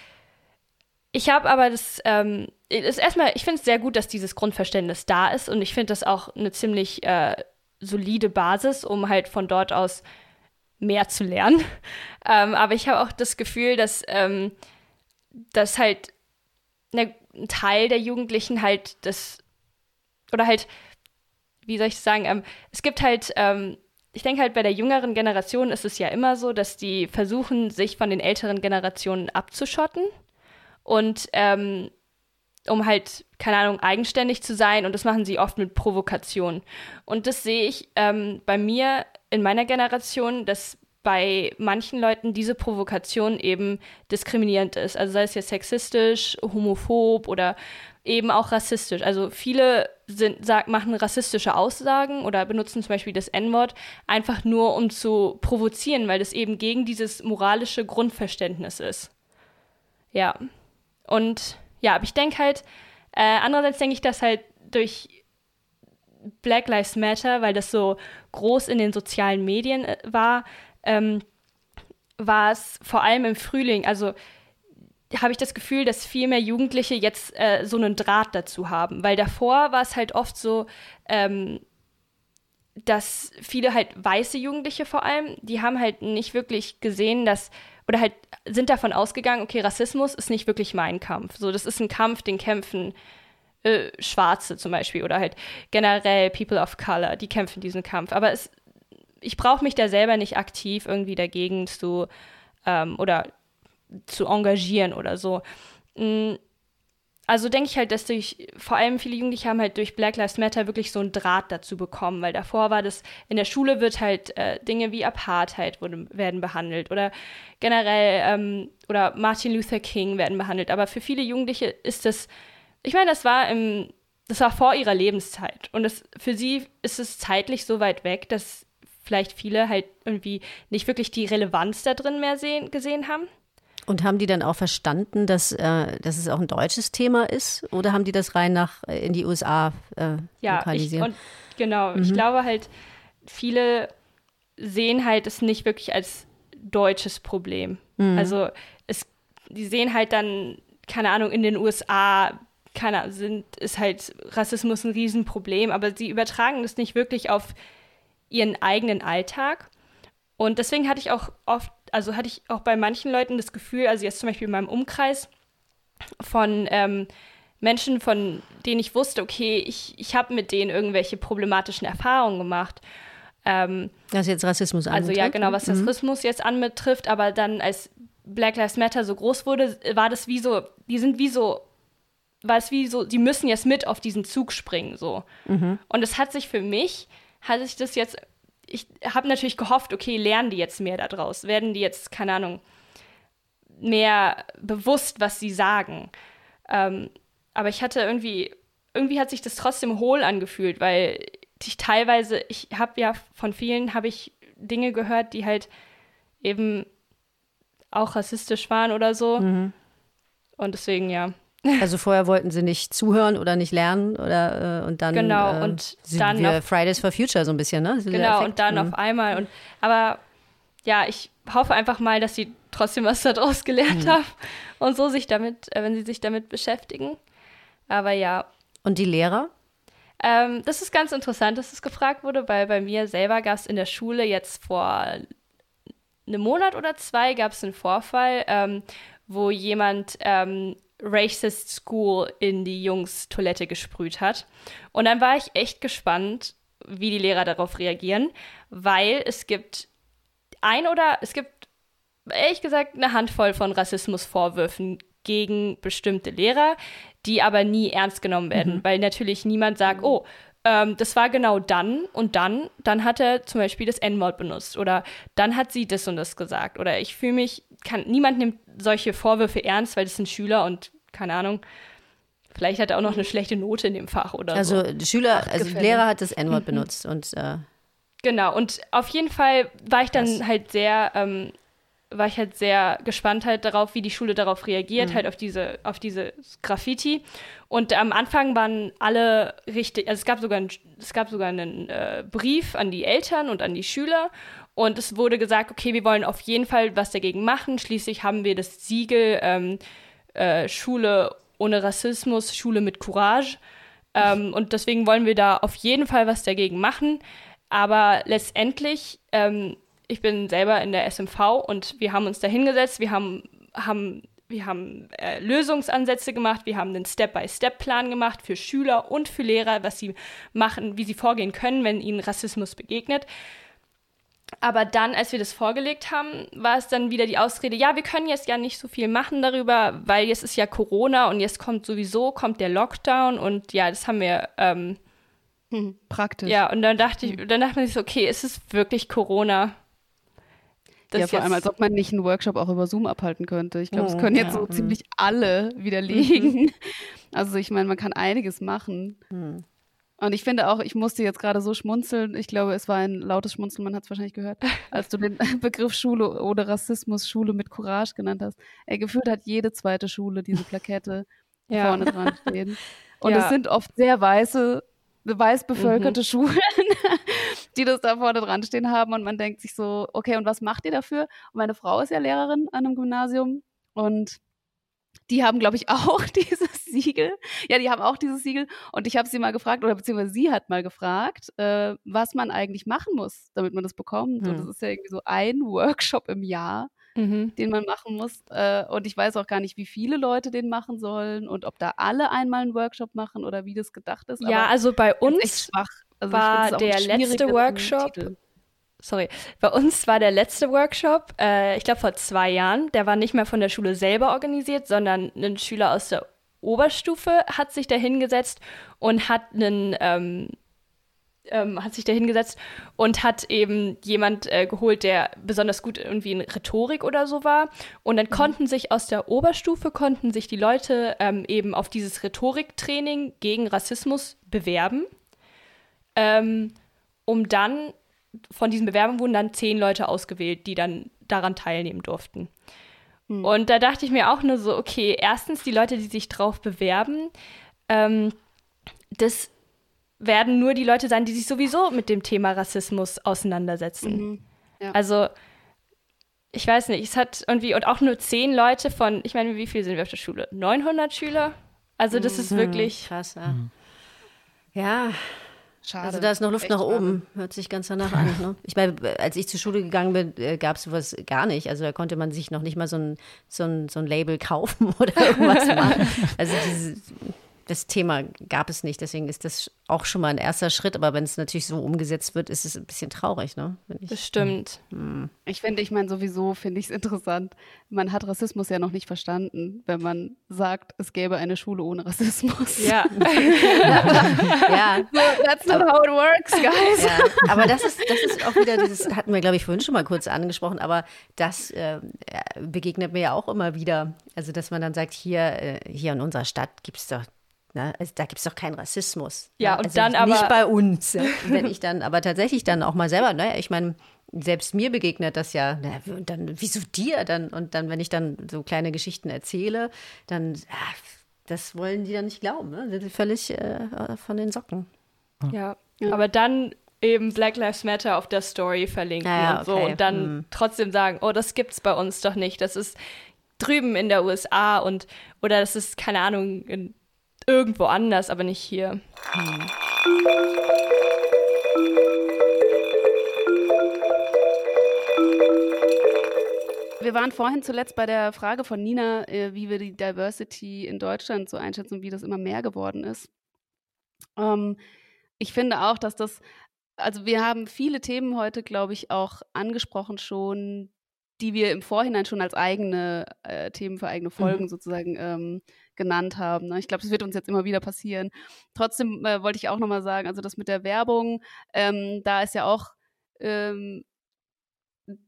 ich habe aber das, ähm, ist erstmal, ich finde es sehr gut, dass dieses Grundverständnis da ist und ich finde das auch eine ziemlich äh, solide Basis, um halt von dort aus mehr zu lernen. Ähm, aber ich habe auch das Gefühl, dass, ähm, dass halt ne, ein Teil der Jugendlichen halt das, oder halt, wie soll ich sagen, ähm, es gibt halt, ähm, ich denke halt bei der jüngeren Generation ist es ja immer so, dass die versuchen, sich von den älteren Generationen abzuschotten und ähm, um halt, keine Ahnung, eigenständig zu sein. Und das machen sie oft mit Provokation. Und das sehe ich ähm, bei mir in meiner Generation, dass bei manchen Leuten diese Provokation eben diskriminierend ist. Also sei es jetzt sexistisch, homophob oder eben auch rassistisch. Also viele sind, sag, machen rassistische Aussagen oder benutzen zum Beispiel das N-Wort einfach nur, um zu provozieren, weil das eben gegen dieses moralische Grundverständnis ist. Ja. Und ja, aber ich denke halt, äh, andererseits denke ich, dass halt durch Black Lives Matter, weil das so groß in den sozialen Medien äh, war, ähm, war es vor allem im Frühling, also habe ich das Gefühl, dass viel mehr Jugendliche jetzt äh, so einen Draht dazu haben, weil davor war es halt oft so, ähm, dass viele halt weiße Jugendliche vor allem, die haben halt nicht wirklich gesehen, dass oder halt sind davon ausgegangen, okay, Rassismus ist nicht wirklich mein Kampf. So, das ist ein Kampf, den kämpfen äh, Schwarze zum Beispiel oder halt generell People of Color, die kämpfen diesen Kampf. Aber es, ich brauche mich da selber nicht aktiv irgendwie dagegen zu ähm, oder zu engagieren oder so. Mhm also denke ich halt, dass durch, vor allem viele Jugendliche haben halt durch Black Lives Matter wirklich so einen Draht dazu bekommen, weil davor war das, in der Schule wird halt äh, Dinge wie Apartheid wurde, werden behandelt oder generell, ähm, oder Martin Luther King werden behandelt. Aber für viele Jugendliche ist das, ich meine, das war im, das war vor ihrer Lebenszeit. Und das, für sie ist es zeitlich so weit weg, dass vielleicht viele halt irgendwie nicht wirklich die Relevanz da drin mehr sehen, gesehen haben. Und haben die dann auch verstanden, dass, äh, dass es auch ein deutsches Thema ist? Oder haben die das rein nach äh, in die USA äh, ja, lokalisiert? Und genau, mhm. ich glaube halt, viele sehen halt es nicht wirklich als deutsches Problem. Mhm. Also es, die sehen halt dann, keine Ahnung, in den USA keine, sind, ist halt Rassismus ein Riesenproblem, aber sie übertragen das nicht wirklich auf ihren eigenen Alltag. Und deswegen hatte ich auch oft also hatte ich auch bei manchen Leuten das Gefühl, also jetzt zum Beispiel in meinem Umkreis von ähm, Menschen, von denen ich wusste, okay, ich, ich habe mit denen irgendwelche problematischen Erfahrungen gemacht. Ähm, was jetzt Rassismus anbetrifft? Also ja, genau, was mhm. Rassismus jetzt anbetrifft, aber dann als Black Lives Matter so groß wurde, war das wie so, die sind wie so, war es wie so, die müssen jetzt mit auf diesen Zug springen, so. Mhm. Und es hat sich für mich, hat sich das jetzt ich habe natürlich gehofft, okay, lernen die jetzt mehr daraus? Werden die jetzt, keine Ahnung, mehr bewusst, was sie sagen? Ähm, aber ich hatte irgendwie, irgendwie hat sich das trotzdem hohl angefühlt, weil ich teilweise, ich habe ja von vielen, habe ich Dinge gehört, die halt eben auch rassistisch waren oder so. Mhm. Und deswegen, ja. Also vorher wollten sie nicht zuhören oder nicht lernen oder äh, und dann genau äh, und sind dann wir auf, Fridays for Future so ein bisschen, ne? Genau und dann Mhm. auf einmal und aber ja, ich hoffe einfach mal, dass sie trotzdem was daraus gelernt Mhm. haben und so sich damit, äh, wenn sie sich damit beschäftigen. Aber ja, Und die Lehrer? ähm, das ist ganz interessant, dass es gefragt wurde, weil bei mir selber gab es in der Schule jetzt vor einem Monat oder zwei gab es einen Vorfall, ähm, wo jemand ähm, Racist School in die Jungs Toilette gesprüht hat. Und dann war ich echt gespannt, wie die Lehrer darauf reagieren, weil es gibt ein oder es gibt ehrlich gesagt eine Handvoll von Rassismusvorwürfen gegen bestimmte Lehrer, die aber nie ernst genommen werden, weil natürlich niemand sagt, oh, ähm, das war genau dann und dann, dann hat er zum Beispiel das N-Wort benutzt oder dann hat sie das und das gesagt oder ich fühle mich, kann, niemand nimmt solche Vorwürfe ernst, weil das sind Schüler und keine Ahnung, vielleicht hat er auch noch eine schlechte Note in dem Fach oder so. Also die Schüler, also Gefälle. Lehrer hat das N-Wort benutzt und äh, Genau, und auf jeden Fall war ich dann Krass. halt sehr, ähm, war ich halt sehr gespannt halt darauf, wie die Schule darauf reagiert, halt auf diese, auf diese Graffiti. Und am Anfang waren alle richtig, also es gab sogar, ein, es gab sogar einen äh, Brief an die Eltern und an die Schüler. Und es wurde gesagt, okay, wir wollen auf jeden Fall was dagegen machen. Schließlich haben wir das Siegel ähm, äh, Schule ohne Rassismus, Schule mit Courage. Ähm, und deswegen wollen wir da auf jeden Fall was dagegen machen. Aber letztendlich, ähm, ich bin selber in der SMV und wir haben uns da hingesetzt, wir haben, haben, wir haben äh, Lösungsansätze gemacht, wir haben einen Step-by-Step-Plan gemacht für Schüler und für Lehrer, was sie machen, wie sie vorgehen können, wenn ihnen Rassismus begegnet. Aber dann, als wir das vorgelegt haben, war es dann wieder die Ausrede, ja, wir können jetzt ja nicht so viel machen darüber, weil jetzt ist ja Corona und jetzt kommt sowieso, kommt der Lockdown und ja, das haben wir, ähm, Hm, praktisch. ja, und dann dachte ich, dann dachte man sich so, okay, ist es wirklich Corona? Das ja, vor allem, als ob man nicht einen Workshop auch über Zoom abhalten könnte. Ich glaube, Oh, das können jetzt ja. so Mhm. ziemlich alle widerlegen. Also ich meine, man kann einiges machen. hm. Und ich finde auch, ich musste jetzt gerade so schmunzeln. Ich glaube, es war ein lautes Schmunzeln, man hat es wahrscheinlich gehört, als du den Begriff Schule oder Rassismus, Schule mit Courage genannt hast. Ey, gefühlt hat jede zweite Schule diese Plakette ja. vorne dran stehen. Und Ja. es sind oft sehr weiße, weiß bevölkerte Mhm. Schulen, die das da vorne dran stehen haben. Und man denkt sich so, okay, und was macht ihr dafür? Und meine Frau ist ja Lehrerin an einem Gymnasium und die haben, glaube ich, auch dieses Siegel. Ja, die haben auch dieses Siegel. Und ich habe sie mal gefragt, oder beziehungsweise sie hat mal gefragt, äh, was man eigentlich machen muss, damit man das bekommt. Und Hm. das ist ja irgendwie so ein Workshop im Jahr Mhm. den man machen muss. Äh, und ich weiß auch gar nicht, wie viele Leute den machen sollen und ob da alle einmal einen Workshop machen oder wie das gedacht ist. Ja, also bei uns. Also war der letzte Workshop- sorry, bei uns war der letzte Workshop, äh, ich glaube vor zwei Jahren, der war nicht mehr von der Schule selber organisiert, sondern ein Schüler aus der Oberstufe hat sich da hingesetzt und hat einen, ähm, ähm, hat sich da hingesetzt und hat eben jemand äh, geholt, der besonders gut irgendwie in Rhetorik oder so war. Und dann konnten sich aus der Oberstufe, konnten sich die Leute ähm, eben auf dieses Rhetoriktraining gegen Rassismus bewerben. Ähm, um dann, von diesen Bewerbungen wurden dann zehn Leute ausgewählt, die dann daran teilnehmen durften. Hm. Und da dachte ich mir auch nur so, okay, erstens die Leute, die sich drauf bewerben, ähm, das werden nur die Leute sein, die sich sowieso mit dem Thema Rassismus auseinandersetzen. Mhm. Ja. Also, ich weiß nicht, es hat irgendwie, und auch nur zehn Leute von, ich meine, wie viel sind wir auf der Schule? 900 Schüler? Also, das ist Hm, wirklich, krass. Ja. ja, Schade. also da ist noch Luft Echt nach schade. oben. Hört sich ganz danach an. Ne? Ich meine, als ich zur Schule gegangen bin, äh, gab es sowas gar nicht. Also da konnte man sich noch nicht mal so ein, so ein, so ein Label kaufen oder irgendwas machen. Also diese, das Thema gab es nicht. Deswegen ist das auch schon mal ein erster Schritt. Aber wenn es natürlich so umgesetzt wird, ist es ein bisschen traurig. Ne? Ich, das stimmt. Ich finde, ich meine, sowieso finde ich es interessant. Man hat Rassismus ja noch nicht verstanden, wenn man sagt, es gäbe eine Schule ohne Rassismus. Ja. ja, That's not how it works, guys. Ja, aber das ist, das ist auch wieder, das hatten wir, glaube ich, vorhin schon mal kurz angesprochen, aber das äh, begegnet mir ja auch immer wieder. Also, dass man dann sagt, hier, äh, hier in unserer Stadt gibt es doch, ne, also da gibt es doch keinen Rassismus. Ja, ne? und also dann Nicht aber- bei uns. Ja. Wenn ich dann aber tatsächlich dann auch mal selber, naja, ich meine, selbst mir begegnet das ja, na, und dann, wieso dir dann? Und dann, wenn ich dann so kleine Geschichten erzähle, dann, ah, Das wollen die dann nicht glauben, ne? Sind sie völlig äh, von den Socken. Ja. ja. aber dann eben Black Lives Matter auf der Story verlinken ja, und so okay. und dann hm. trotzdem sagen, oh, das gibt's bei uns doch nicht. Das ist drüben in der USA und oder das ist keine Ahnung in, irgendwo anders, aber nicht hier. Wir waren vorhin zuletzt bei der Frage von Nina, äh, wie wir die Diversity in Deutschland so einschätzen und wie das immer mehr geworden ist. Ähm, ich finde auch, dass das, also wir haben viele Themen heute, glaube ich, auch angesprochen schon, die wir im Vorhinein schon als eigene äh, Themen für eigene Folgen mhm. sozusagen ähm, genannt haben. Ne? Ich glaube, das wird uns jetzt immer wieder passieren. Trotzdem äh, wollte ich auch nochmal sagen, also das mit der Werbung, ähm, da ist ja auch ähm,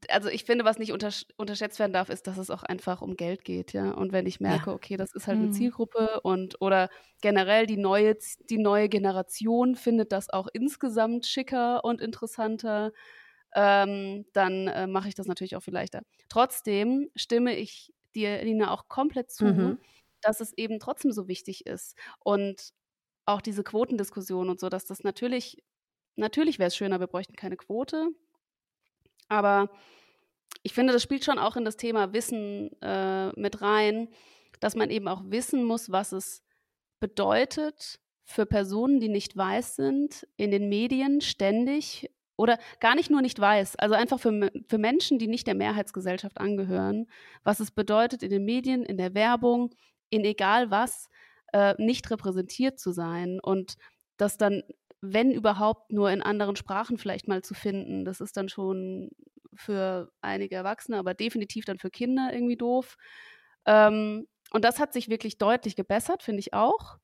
also ich finde, was nicht untersch unterschätzt werden darf, ist, dass es auch einfach um Geld geht, ja. Und wenn ich merke, ja. okay, das ist halt eine mhm. Zielgruppe und oder generell die neue, die neue Generation findet das auch insgesamt schicker und interessanter, ähm, dann äh, mache ich das natürlich auch viel leichter. Trotzdem stimme ich dir, Lina, auch komplett zu, mhm. dass es eben trotzdem so wichtig ist. Und auch diese Quotendiskussion und so, dass das natürlich, natürlich wäre es schöner, wir bräuchten keine Quote, aber ich finde, das spielt schon auch in das Thema Wissen äh, mit rein, dass man eben auch wissen muss, was es bedeutet für Personen, die nicht weiß sind, in den Medien ständig oder gar nicht nur nicht weiß, also einfach für, für Menschen, die nicht der Mehrheitsgesellschaft angehören, was es bedeutet, in den Medien, in der Werbung, in egal was, äh, nicht repräsentiert zu sein und dass dann wenn überhaupt nur in anderen Sprachen vielleicht mal zu finden. Das ist dann schon für einige Erwachsene, aber definitiv dann für Kinder irgendwie doof. Ähm, und das hat sich wirklich deutlich gebessert, finde ich auch.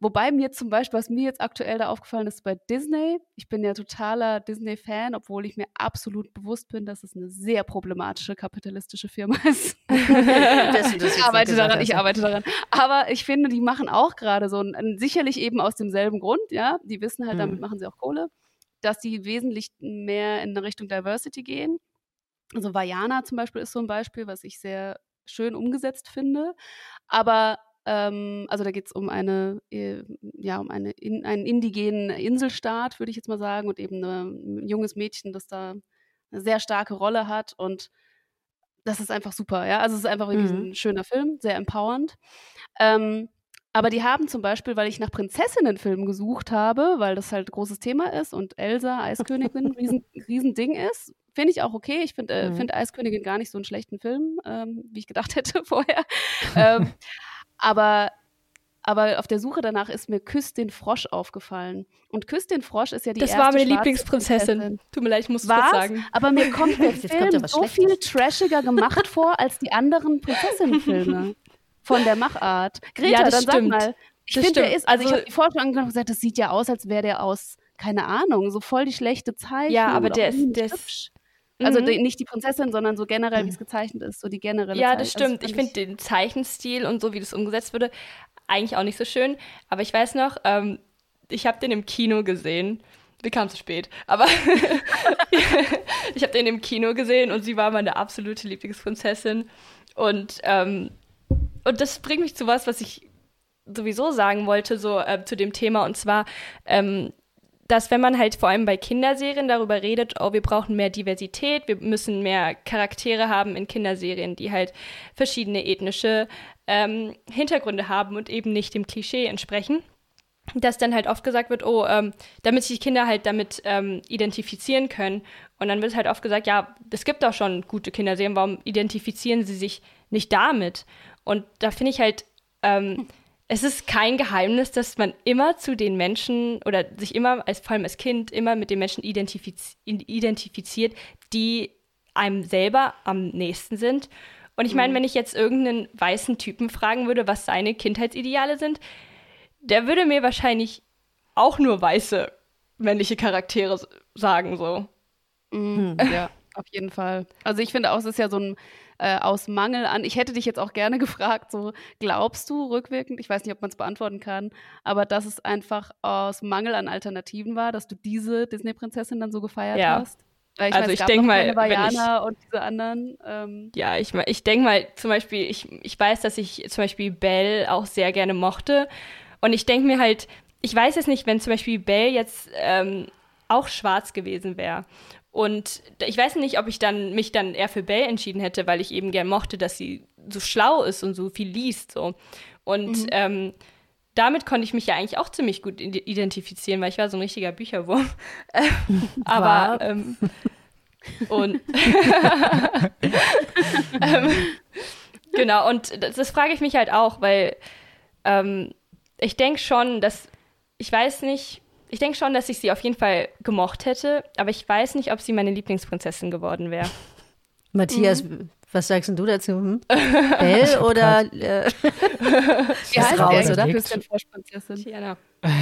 Wobei mir zum Beispiel, was mir jetzt aktuell da aufgefallen ist bei Disney, ich bin ja totaler Disney-Fan, obwohl ich mir absolut bewusst bin, dass es eine sehr problematische kapitalistische Firma ist. das, das ich arbeite daran, ich arbeite daran. Aber ich finde, die machen auch gerade so ein, sicherlich eben aus demselben Grund, ja, die wissen halt, damit hm. machen sie auch Kohle, dass die wesentlich mehr in Richtung Diversity gehen. Also Vajana zum Beispiel ist so ein Beispiel, was ich sehr schön umgesetzt finde. Aber ähm, also da geht es um eine, äh, ja, um eine in, einen indigenen Inselstaat, würde ich jetzt mal sagen, und eben eine, ein junges Mädchen, das da eine sehr starke Rolle hat und das ist einfach super, ja. Also es ist einfach wirklich mhm. ein schöner Film, sehr empowernd. Ähm, aber die haben zum Beispiel, weil ich nach Prinzessinnenfilmen gesucht habe, weil das halt ein großes Thema ist und Elsa, Eiskönigin, ein riesen, riesen Ding ist, finde ich auch okay. Ich finde äh, mhm. find Eiskönigin gar nicht so einen schlechten Film, ähm, wie ich gedacht hätte vorher. ähm, aber, aber auf der Suche danach ist mir Küss den Frosch aufgefallen. Und Küss den Frosch ist ja die das erste war meine Lieblingsprinzessin. Tut mir leid, ich muss es sagen. Aber mir kommt der Film so viel trashiger gemacht vor als die anderen Prinzessinnenfilme von der Machart. Greta, ja, dann stimmt. sag mal. Ich finde, der ist, also, also ich habe die Forschung angeguckt und gesagt, das sieht ja aus, als wäre der aus, keine Ahnung, so voll die schlechte Zeichnung. Ja, aber der ist, der ist also mhm. nicht die Prinzessin, sondern so generell, wie es gezeichnet ist, so die generelle. Ja, das stimmt. Also, ich finde den Zeichenstil und so, wie das umgesetzt wurde, eigentlich auch nicht so schön. Aber ich weiß noch, ähm, ich habe den im Kino gesehen. Wir kamen zu spät, aber ich habe den im Kino gesehen und sie war meine absolute Lieblingsprinzessin. Und, ähm, und das bringt mich zu was, was ich sowieso sagen wollte, so äh, zu dem Thema. Und zwar, ähm, dass wenn man halt vor allem bei Kinderserien darüber redet, oh, wir brauchen mehr Diversität, wir müssen mehr Charaktere haben in Kinderserien, die halt verschiedene ethnische ähm, Hintergründe haben und eben nicht dem Klischee entsprechen, dass dann halt oft gesagt wird, oh, ähm, damit sich die Kinder halt damit ähm, identifizieren können. Und dann wird halt oft gesagt, ja, es gibt doch schon gute Kinderserien, warum identifizieren sie sich nicht damit? Und da finde ich halt, ähm, es ist kein Geheimnis, dass man immer zu den Menschen oder sich immer, als, vor allem als Kind, immer mit den Menschen identifiz identifiziert, die einem selber am nächsten sind. Und ich meine, mhm. wenn ich jetzt irgendeinen weißen Typen fragen würde, was seine Kindheitsideale sind, der würde mir wahrscheinlich auch nur weiße männliche Charaktere sagen, so. Mhm, ja, auf jeden Fall. Also ich finde auch, es ist ja so ein äh, aus Mangel an. Ich hätte dich jetzt auch gerne gefragt, so glaubst du rückwirkend, ich weiß nicht, ob man es beantworten kann, aber dass es einfach aus Mangel an Alternativen war, dass du diese Disney-Prinzessin dann so gefeiert ja. hast? Ich also meine, ich denke mal, wenn ich, und diese anderen. Ähm. Ja, ich, ich denke mal zum Beispiel, ich, ich weiß, dass ich zum Beispiel Belle auch sehr gerne mochte. Und ich denke mir halt, ich weiß es nicht, wenn zum Beispiel Belle jetzt ähm, auch schwarz gewesen wäre. Und ich weiß nicht, ob ich dann mich dann eher für Belle entschieden hätte, weil ich eben gern mochte, dass sie so schlau ist und so viel liest. So. Und mhm. ähm, damit konnte ich mich ja eigentlich auch ziemlich gut identifizieren, weil ich war so ein richtiger Bücherwurm. Aber ähm, und ähm, genau, und das, das, frage ich mich halt auch, weil ähm, ich denke schon, dass ich weiß nicht, ich denke schon, dass ich sie auf jeden Fall gemocht hätte, aber ich weiß nicht, ob sie meine Lieblingsprinzessin geworden wäre. Matthias, mhm. Was sagst du dazu? Hm? Belle oder äh, ja, ist raus, oder? Tiana.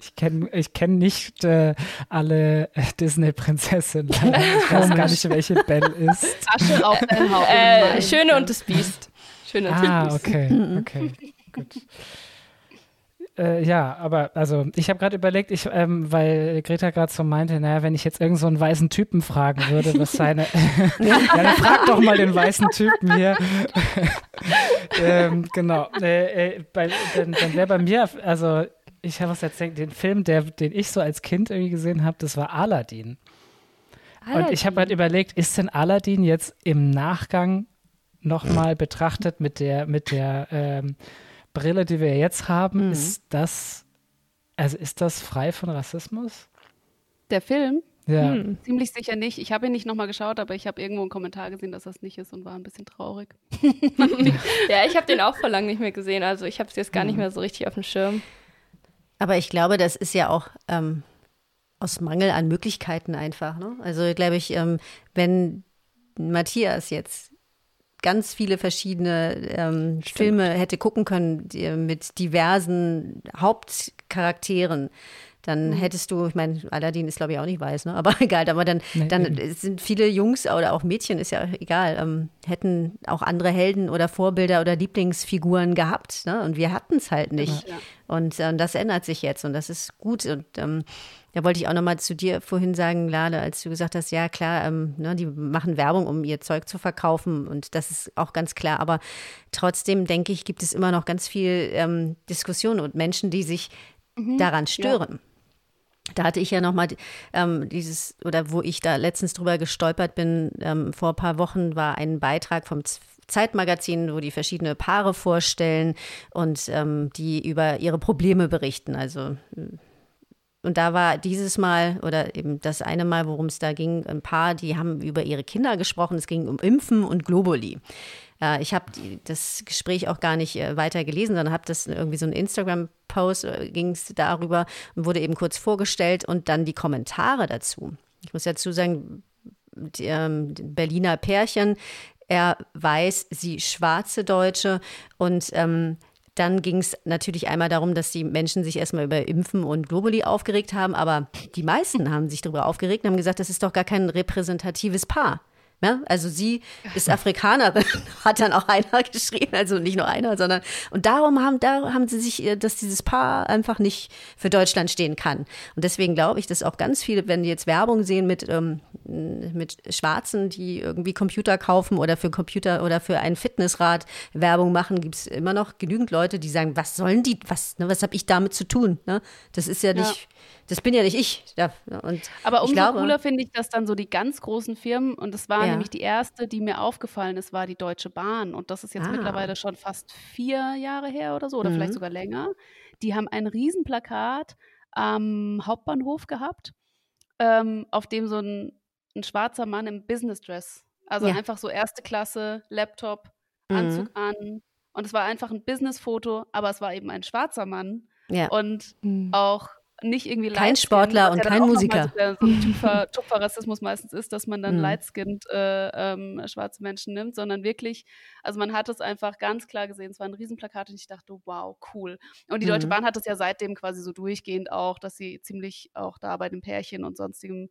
Ich kenne ich kenn nicht äh, alle äh, Disney-Prinzessinnen. Ich weiß gar nicht, welche Belle ist. Asche auf. Äh, Schöne und das Biest. Schöne und ah, das Biest. Ah, okay, okay, gut. Äh, ja, aber also ich habe gerade überlegt, ich, ähm, weil Greta gerade so meinte, naja, wenn ich jetzt irgend so einen weißen Typen fragen würde, was seine. ja, dann frag doch mal den weißen Typen hier. ähm, genau. Äh, äh, bei, dann, dann wäre bei mir, also ich habe was erzählt, den Film, der, den ich so als Kind irgendwie gesehen habe, das war Aladdin. Aladdin. Und ich habe halt überlegt, ist denn Aladdin jetzt im Nachgang nochmal betrachtet mit der, mit der ähm, Brille, die wir jetzt haben, mhm. ist das, also ist das frei von Rassismus? Der Film? Ja. Hm, ziemlich sicher nicht. Ich habe ihn nicht nochmal geschaut, aber ich habe irgendwo einen Kommentar gesehen, dass das nicht ist und war ein bisschen traurig. ja, ich habe den auch vor langem nicht mehr gesehen. Also ich habe es jetzt gar nicht mhm. mehr so richtig auf dem Schirm. Aber ich glaube, das ist ja auch ähm, aus Mangel an Möglichkeiten einfach. Ne? Also glaube ich, ähm, wenn Matthias jetzt ganz viele verschiedene ähm, Filme hätte gucken können die, mit diversen Hauptcharakteren, dann mhm. hättest du, ich meine, Aladdin ist glaube ich auch nicht weiß, ne? aber egal, aber dann, nee, dann sind viele Jungs oder auch Mädchen, ist ja egal, ähm, hätten auch andere Helden oder Vorbilder oder Lieblingsfiguren gehabt ne? und wir hatten es halt nicht. Ja. Und ähm, das ändert sich jetzt und das ist gut und ähm, da wollte ich auch nochmal zu dir vorhin sagen, Lade, als du gesagt hast, ja klar, ähm, ne, die machen Werbung, um ihr Zeug zu verkaufen und das ist auch ganz klar. Aber trotzdem denke ich, gibt es immer noch ganz viel ähm, Diskussion und Menschen, die sich mhm, daran stören. Ja. Da hatte ich ja nochmal ähm, dieses, oder wo ich da letztens drüber gestolpert bin, ähm, vor ein paar Wochen war ein Beitrag vom Zeitmagazin, wo die verschiedene Paare vorstellen und ähm, die über ihre Probleme berichten. Also und da war dieses Mal oder eben das eine Mal, worum es da ging, ein paar, die haben über ihre Kinder gesprochen. Es ging um Impfen und Globuli. Äh, ich habe das Gespräch auch gar nicht äh, weiter gelesen, sondern habe das irgendwie so ein Instagram-Post, äh, ging es darüber und wurde eben kurz vorgestellt und dann die Kommentare dazu. Ich muss dazu sagen, die, ähm, Berliner Pärchen, er weiß, sie schwarze Deutsche und ähm, dann ging es natürlich einmal darum, dass die Menschen sich erstmal über Impfen und Globuli aufgeregt haben, aber die meisten haben sich darüber aufgeregt und haben gesagt, das ist doch gar kein repräsentatives Paar. Ja, also sie ist Afrikanerin, hat dann auch einer geschrieben, also nicht nur einer, sondern und darum haben, da haben sie sich, äh, dass dieses Paar einfach nicht für Deutschland stehen kann. Und deswegen glaube ich, dass auch ganz viele, wenn die jetzt Werbung sehen mit, ähm, mit Schwarzen, die irgendwie Computer kaufen oder für Computer oder für ein Fitnessrad Werbung machen, gibt es immer noch genügend Leute, die sagen, was sollen die, was, ne, was habe ich damit zu tun? Ne? Das ist ja nicht. Ja das bin ja nicht ich. Ja, und Aber umso glaube, cooler finde ich, dass dann so die ganz großen Firmen, und das war ja. nämlich die erste, die mir aufgefallen ist, war die Deutsche Bahn. Und das ist jetzt ah. mittlerweile schon fast vier Jahre her oder so, oder mhm. vielleicht sogar länger. Die haben ein Riesenplakat am Hauptbahnhof gehabt, ähm, auf dem so ein, ein, schwarzer Mann im Business Dress, also ja. einfach so erste Klasse, Laptop, Anzug mhm. an. Und es war einfach ein Business-Foto, aber es war eben ein schwarzer Mann. Ja. Und mhm. auch nicht irgendwie Kein Sportler und kein Musiker. So, ein Tupfer, Tupfer-Rassismus meistens ist, dass man dann mhm. light-skinned äh, ähm, schwarze Menschen nimmt, sondern wirklich, also man hat es einfach ganz klar gesehen. Es war ein Riesenplakat und ich dachte, wow, cool. Und die Deutsche mhm. Bahn hat es ja seitdem quasi so durchgehend auch, dass sie ziemlich auch da bei den Pärchen und sonstigem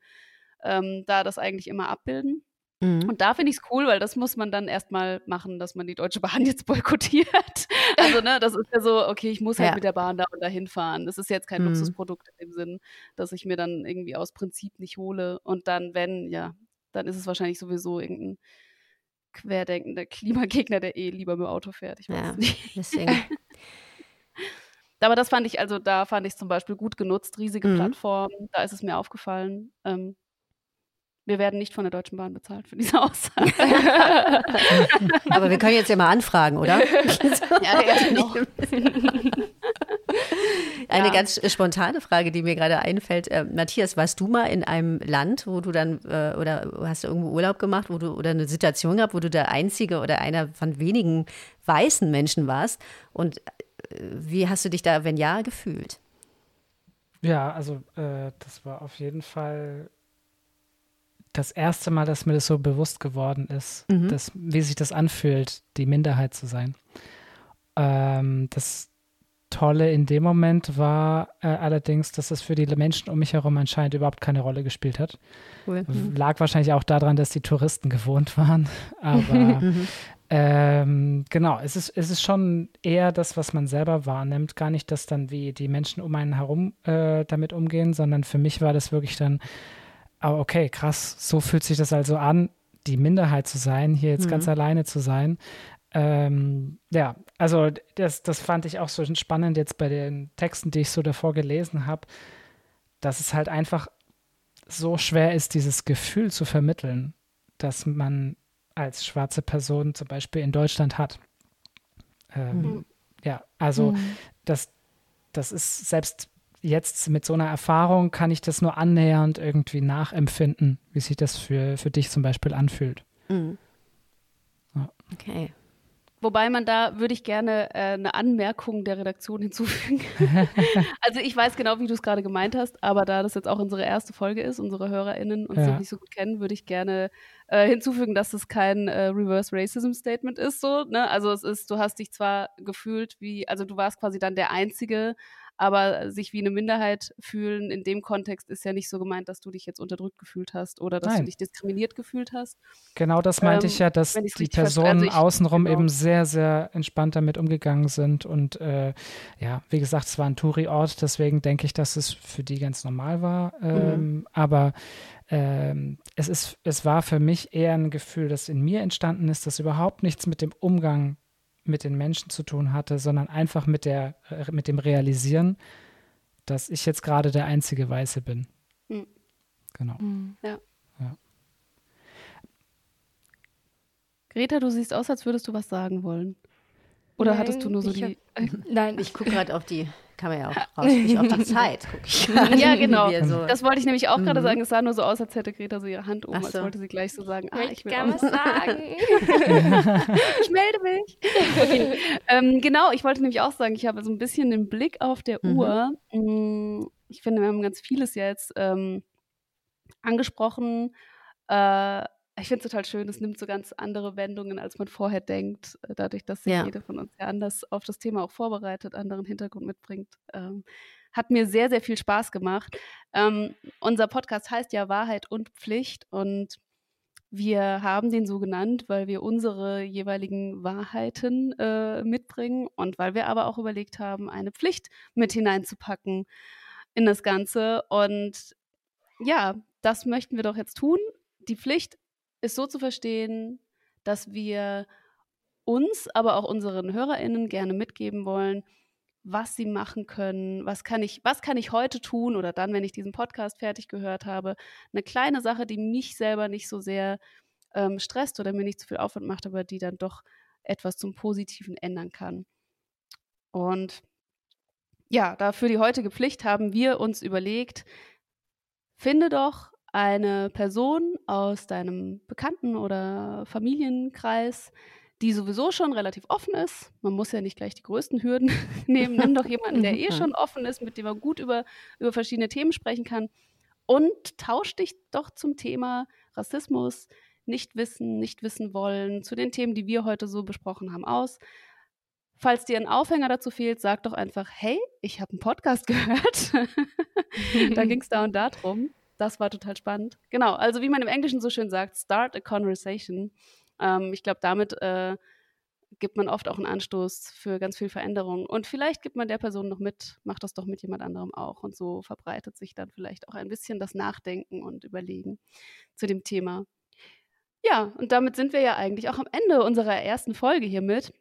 ähm, da das eigentlich immer abbilden. Mhm. Und da finde ich es cool, weil das muss man dann erstmal machen, dass man die Deutsche Bahn jetzt boykottiert. Also, ne, das ist ja so, okay, ich muss halt ja. mit der Bahn da und dahin fahren. Das ist jetzt kein mhm. Luxusprodukt in dem Sinn, dass ich mir dann irgendwie aus Prinzip nicht hole. Und dann, wenn, ja, dann ist es wahrscheinlich sowieso irgendein querdenkender Klimagegner, der eh lieber mit dem Auto fährt. Ich weiß ja, nicht. Deswegen. Aber das fand ich, also da fand ich zum Beispiel gut genutzt, riesige mhm. Plattformen, da ist es mir aufgefallen. Ähm, wir werden nicht von der Deutschen Bahn bezahlt für diese Aussage. Aber wir können jetzt ja mal anfragen, oder? ja, ja, genau. Eine ja. ganz spontane Frage, die mir gerade einfällt. Äh, Matthias, warst du mal in einem Land, wo du dann, äh, oder hast du irgendwo Urlaub gemacht, wo du, oder eine Situation gehabt, wo du der einzige oder einer von wenigen weißen Menschen warst? Und äh, wie hast du dich da, wenn ja, gefühlt? Ja, also äh, das war auf jeden Fall das erste Mal, dass mir das so bewusst geworden ist, mhm. dass, wie sich das anfühlt, die Minderheit zu sein. Ähm, das Tolle in dem Moment war äh, allerdings, dass es für die Menschen um mich herum anscheinend überhaupt keine Rolle gespielt hat. Cool. Mhm. Lag wahrscheinlich auch daran, dass die Touristen gewohnt waren. Aber mhm. ähm, genau, es ist, es ist schon eher das, was man selber wahrnimmt. Gar nicht, dass dann wie die Menschen um einen herum äh, damit umgehen, sondern für mich war das wirklich dann aber okay, krass, so fühlt sich das also an, die Minderheit zu sein, hier jetzt mhm. ganz alleine zu sein. Ähm, ja, also das, das fand ich auch so spannend jetzt bei den Texten, die ich so davor gelesen habe, dass es halt einfach so schwer ist, dieses Gefühl zu vermitteln, dass man als schwarze Person zum Beispiel in Deutschland hat. Ähm, mhm. Ja, also mhm. das, das ist selbst jetzt mit so einer Erfahrung kann ich das nur annähernd irgendwie nachempfinden, wie sich das für, für dich zum Beispiel anfühlt. Mhm. Ja. Okay. Wobei man da würde ich gerne äh, eine Anmerkung der Redaktion hinzufügen. also ich weiß genau, wie du es gerade gemeint hast, aber da das jetzt auch unsere erste Folge ist, unsere HörerInnen uns ja. nicht so gut kennen, würde ich gerne äh, hinzufügen, dass es kein äh, Reverse Racism Statement ist. So, ne? Also es ist, du hast dich zwar gefühlt wie, also du warst quasi dann der Einzige, aber sich wie eine Minderheit fühlen in dem Kontext ist ja nicht so gemeint, dass du dich jetzt unterdrückt gefühlt hast oder dass Nein. du dich diskriminiert gefühlt hast. Genau das meinte ähm, ich ja, dass die Personen also außenrum genau. eben sehr, sehr entspannt damit umgegangen sind und äh, ja, wie gesagt, es war ein Touri-Ort, deswegen denke ich, dass es für die ganz normal war, ähm, mhm. aber ähm, es, ist, es war für mich eher ein Gefühl, das in mir entstanden ist, das überhaupt nichts mit dem Umgang mit den Menschen zu tun hatte, sondern einfach mit, der, äh, mit dem Realisieren, dass ich jetzt gerade der einzige Weiße bin. Mhm. Genau. Mhm. Ja. ja. Greta, du siehst aus, als würdest du was sagen wollen. Oder Nein, hattest du nur so die. Hab, Nein, ich gucke gerade auf die kann man ja auch raus. Ich auf die Zeit gucke ich Ja, genau. So. Das wollte ich nämlich auch mhm. gerade sagen. Es sah nur so aus, als hätte Greta so ihre Hand oben, so. als wollte sie gleich so sagen, ah, ich will gerne was sagen. ich melde mich. Okay. Ähm, genau, ich wollte nämlich auch sagen, ich habe so ein bisschen den Blick auf der mhm. Uhr. Mm, ich finde, wir haben ganz vieles jetzt ähm, angesprochen. Äh, ich finde es total schön, es nimmt so ganz andere Wendungen, als man vorher denkt, äh, dadurch, dass sich ja. jede von uns ja anders auf das Thema auch vorbereitet, anderen Hintergrund mitbringt. Ähm, hat mir sehr, sehr viel Spaß gemacht. Ähm, unser Podcast heißt ja Wahrheit und Pflicht und wir haben den so genannt, weil wir unsere jeweiligen Wahrheiten äh, mitbringen und weil wir aber auch überlegt haben, eine Pflicht mit hineinzupacken in das Ganze. Und ja, das möchten wir doch jetzt tun. Die Pflicht ist so zu verstehen, dass wir uns, aber auch unseren HörerInnen gerne mitgeben wollen, was sie machen können, was kann ich, was kann ich heute tun oder dann, wenn ich diesen Podcast fertig gehört habe. Eine kleine Sache, die mich selber nicht so sehr ähm, stresst oder mir nicht zu viel Aufwand macht, aber die dann doch etwas zum Positiven ändern kann. Und ja, dafür die heutige Pflicht haben wir uns überlegt, finde doch eine Person aus deinem Bekannten- oder Familienkreis, die sowieso schon relativ offen ist. Man muss ja nicht gleich die größten Hürden nehmen. Nimm doch jemanden, der eh schon offen ist, mit dem man gut über, über verschiedene Themen sprechen kann. Und tausch dich doch zum Thema Rassismus, nicht wissen, nicht wissen wollen, zu den Themen, die wir heute so besprochen haben, aus. Falls dir ein Aufhänger dazu fehlt, sag doch einfach, hey, ich habe einen Podcast gehört. da ging es da und da drum. Das war total spannend. Genau, also wie man im Englischen so schön sagt, start a conversation. Ähm, ich glaube, damit äh, gibt man oft auch einen Anstoß für ganz viel Veränderung. Und vielleicht gibt man der Person noch mit, macht das doch mit jemand anderem auch. Und so verbreitet sich dann vielleicht auch ein bisschen das Nachdenken und Überlegen zu dem Thema. Ja, und damit sind wir ja eigentlich auch am Ende unserer ersten Folge hiermit.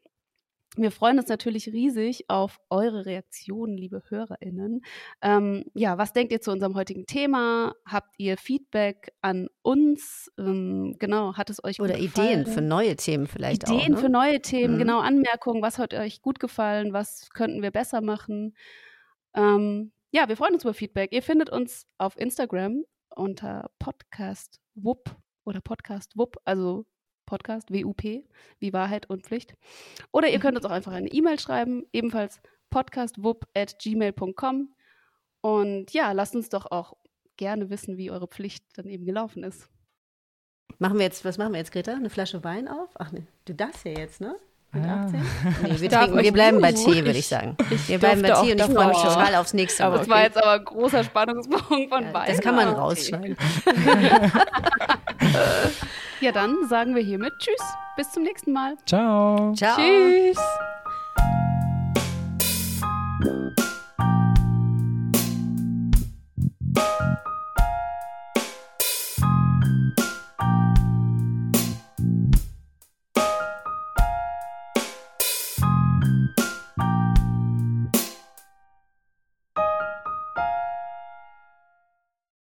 Wir freuen uns natürlich riesig auf eure Reaktionen, liebe HörerInnen. Ähm, ja, was denkt ihr zu unserem heutigen Thema? Habt ihr Feedback an uns? Ähm, genau, hat es euch Oder Ideen für neue Themen vielleicht Ideen auch. Ideen ne? für neue Themen, mhm. genau, Anmerkungen. Was hat euch gut gefallen? Was könnten wir besser machen? Ähm, ja, wir freuen uns über Feedback. Ihr findet uns auf Instagram unter Podcast Wupp oder Podcast Wupp, also Podcast, WUP, wie Wahrheit und Pflicht. Oder ihr könnt uns auch einfach eine E-Mail schreiben, ebenfalls podcastwupp.gmail.com. Und ja, lasst uns doch auch gerne wissen, wie eure Pflicht dann eben gelaufen ist. Machen wir jetzt, was machen wir jetzt, Greta? Eine Flasche Wein auf? Ach nee, du darfst ja jetzt, ne? Mit Ja. 18? Nee, wir, trinken, wir bleiben bei Tee, würde ich sagen. wir bleiben bei Tee und ich freue mich total aufs nächste Mal. Das war jetzt aber ein großer Spannungspunkt von beiden. Das kann man Okay. rausschneiden. Ja, dann sagen wir hiermit Tschüss. Bis zum nächsten Mal. Ciao. Ciao. Tschüss.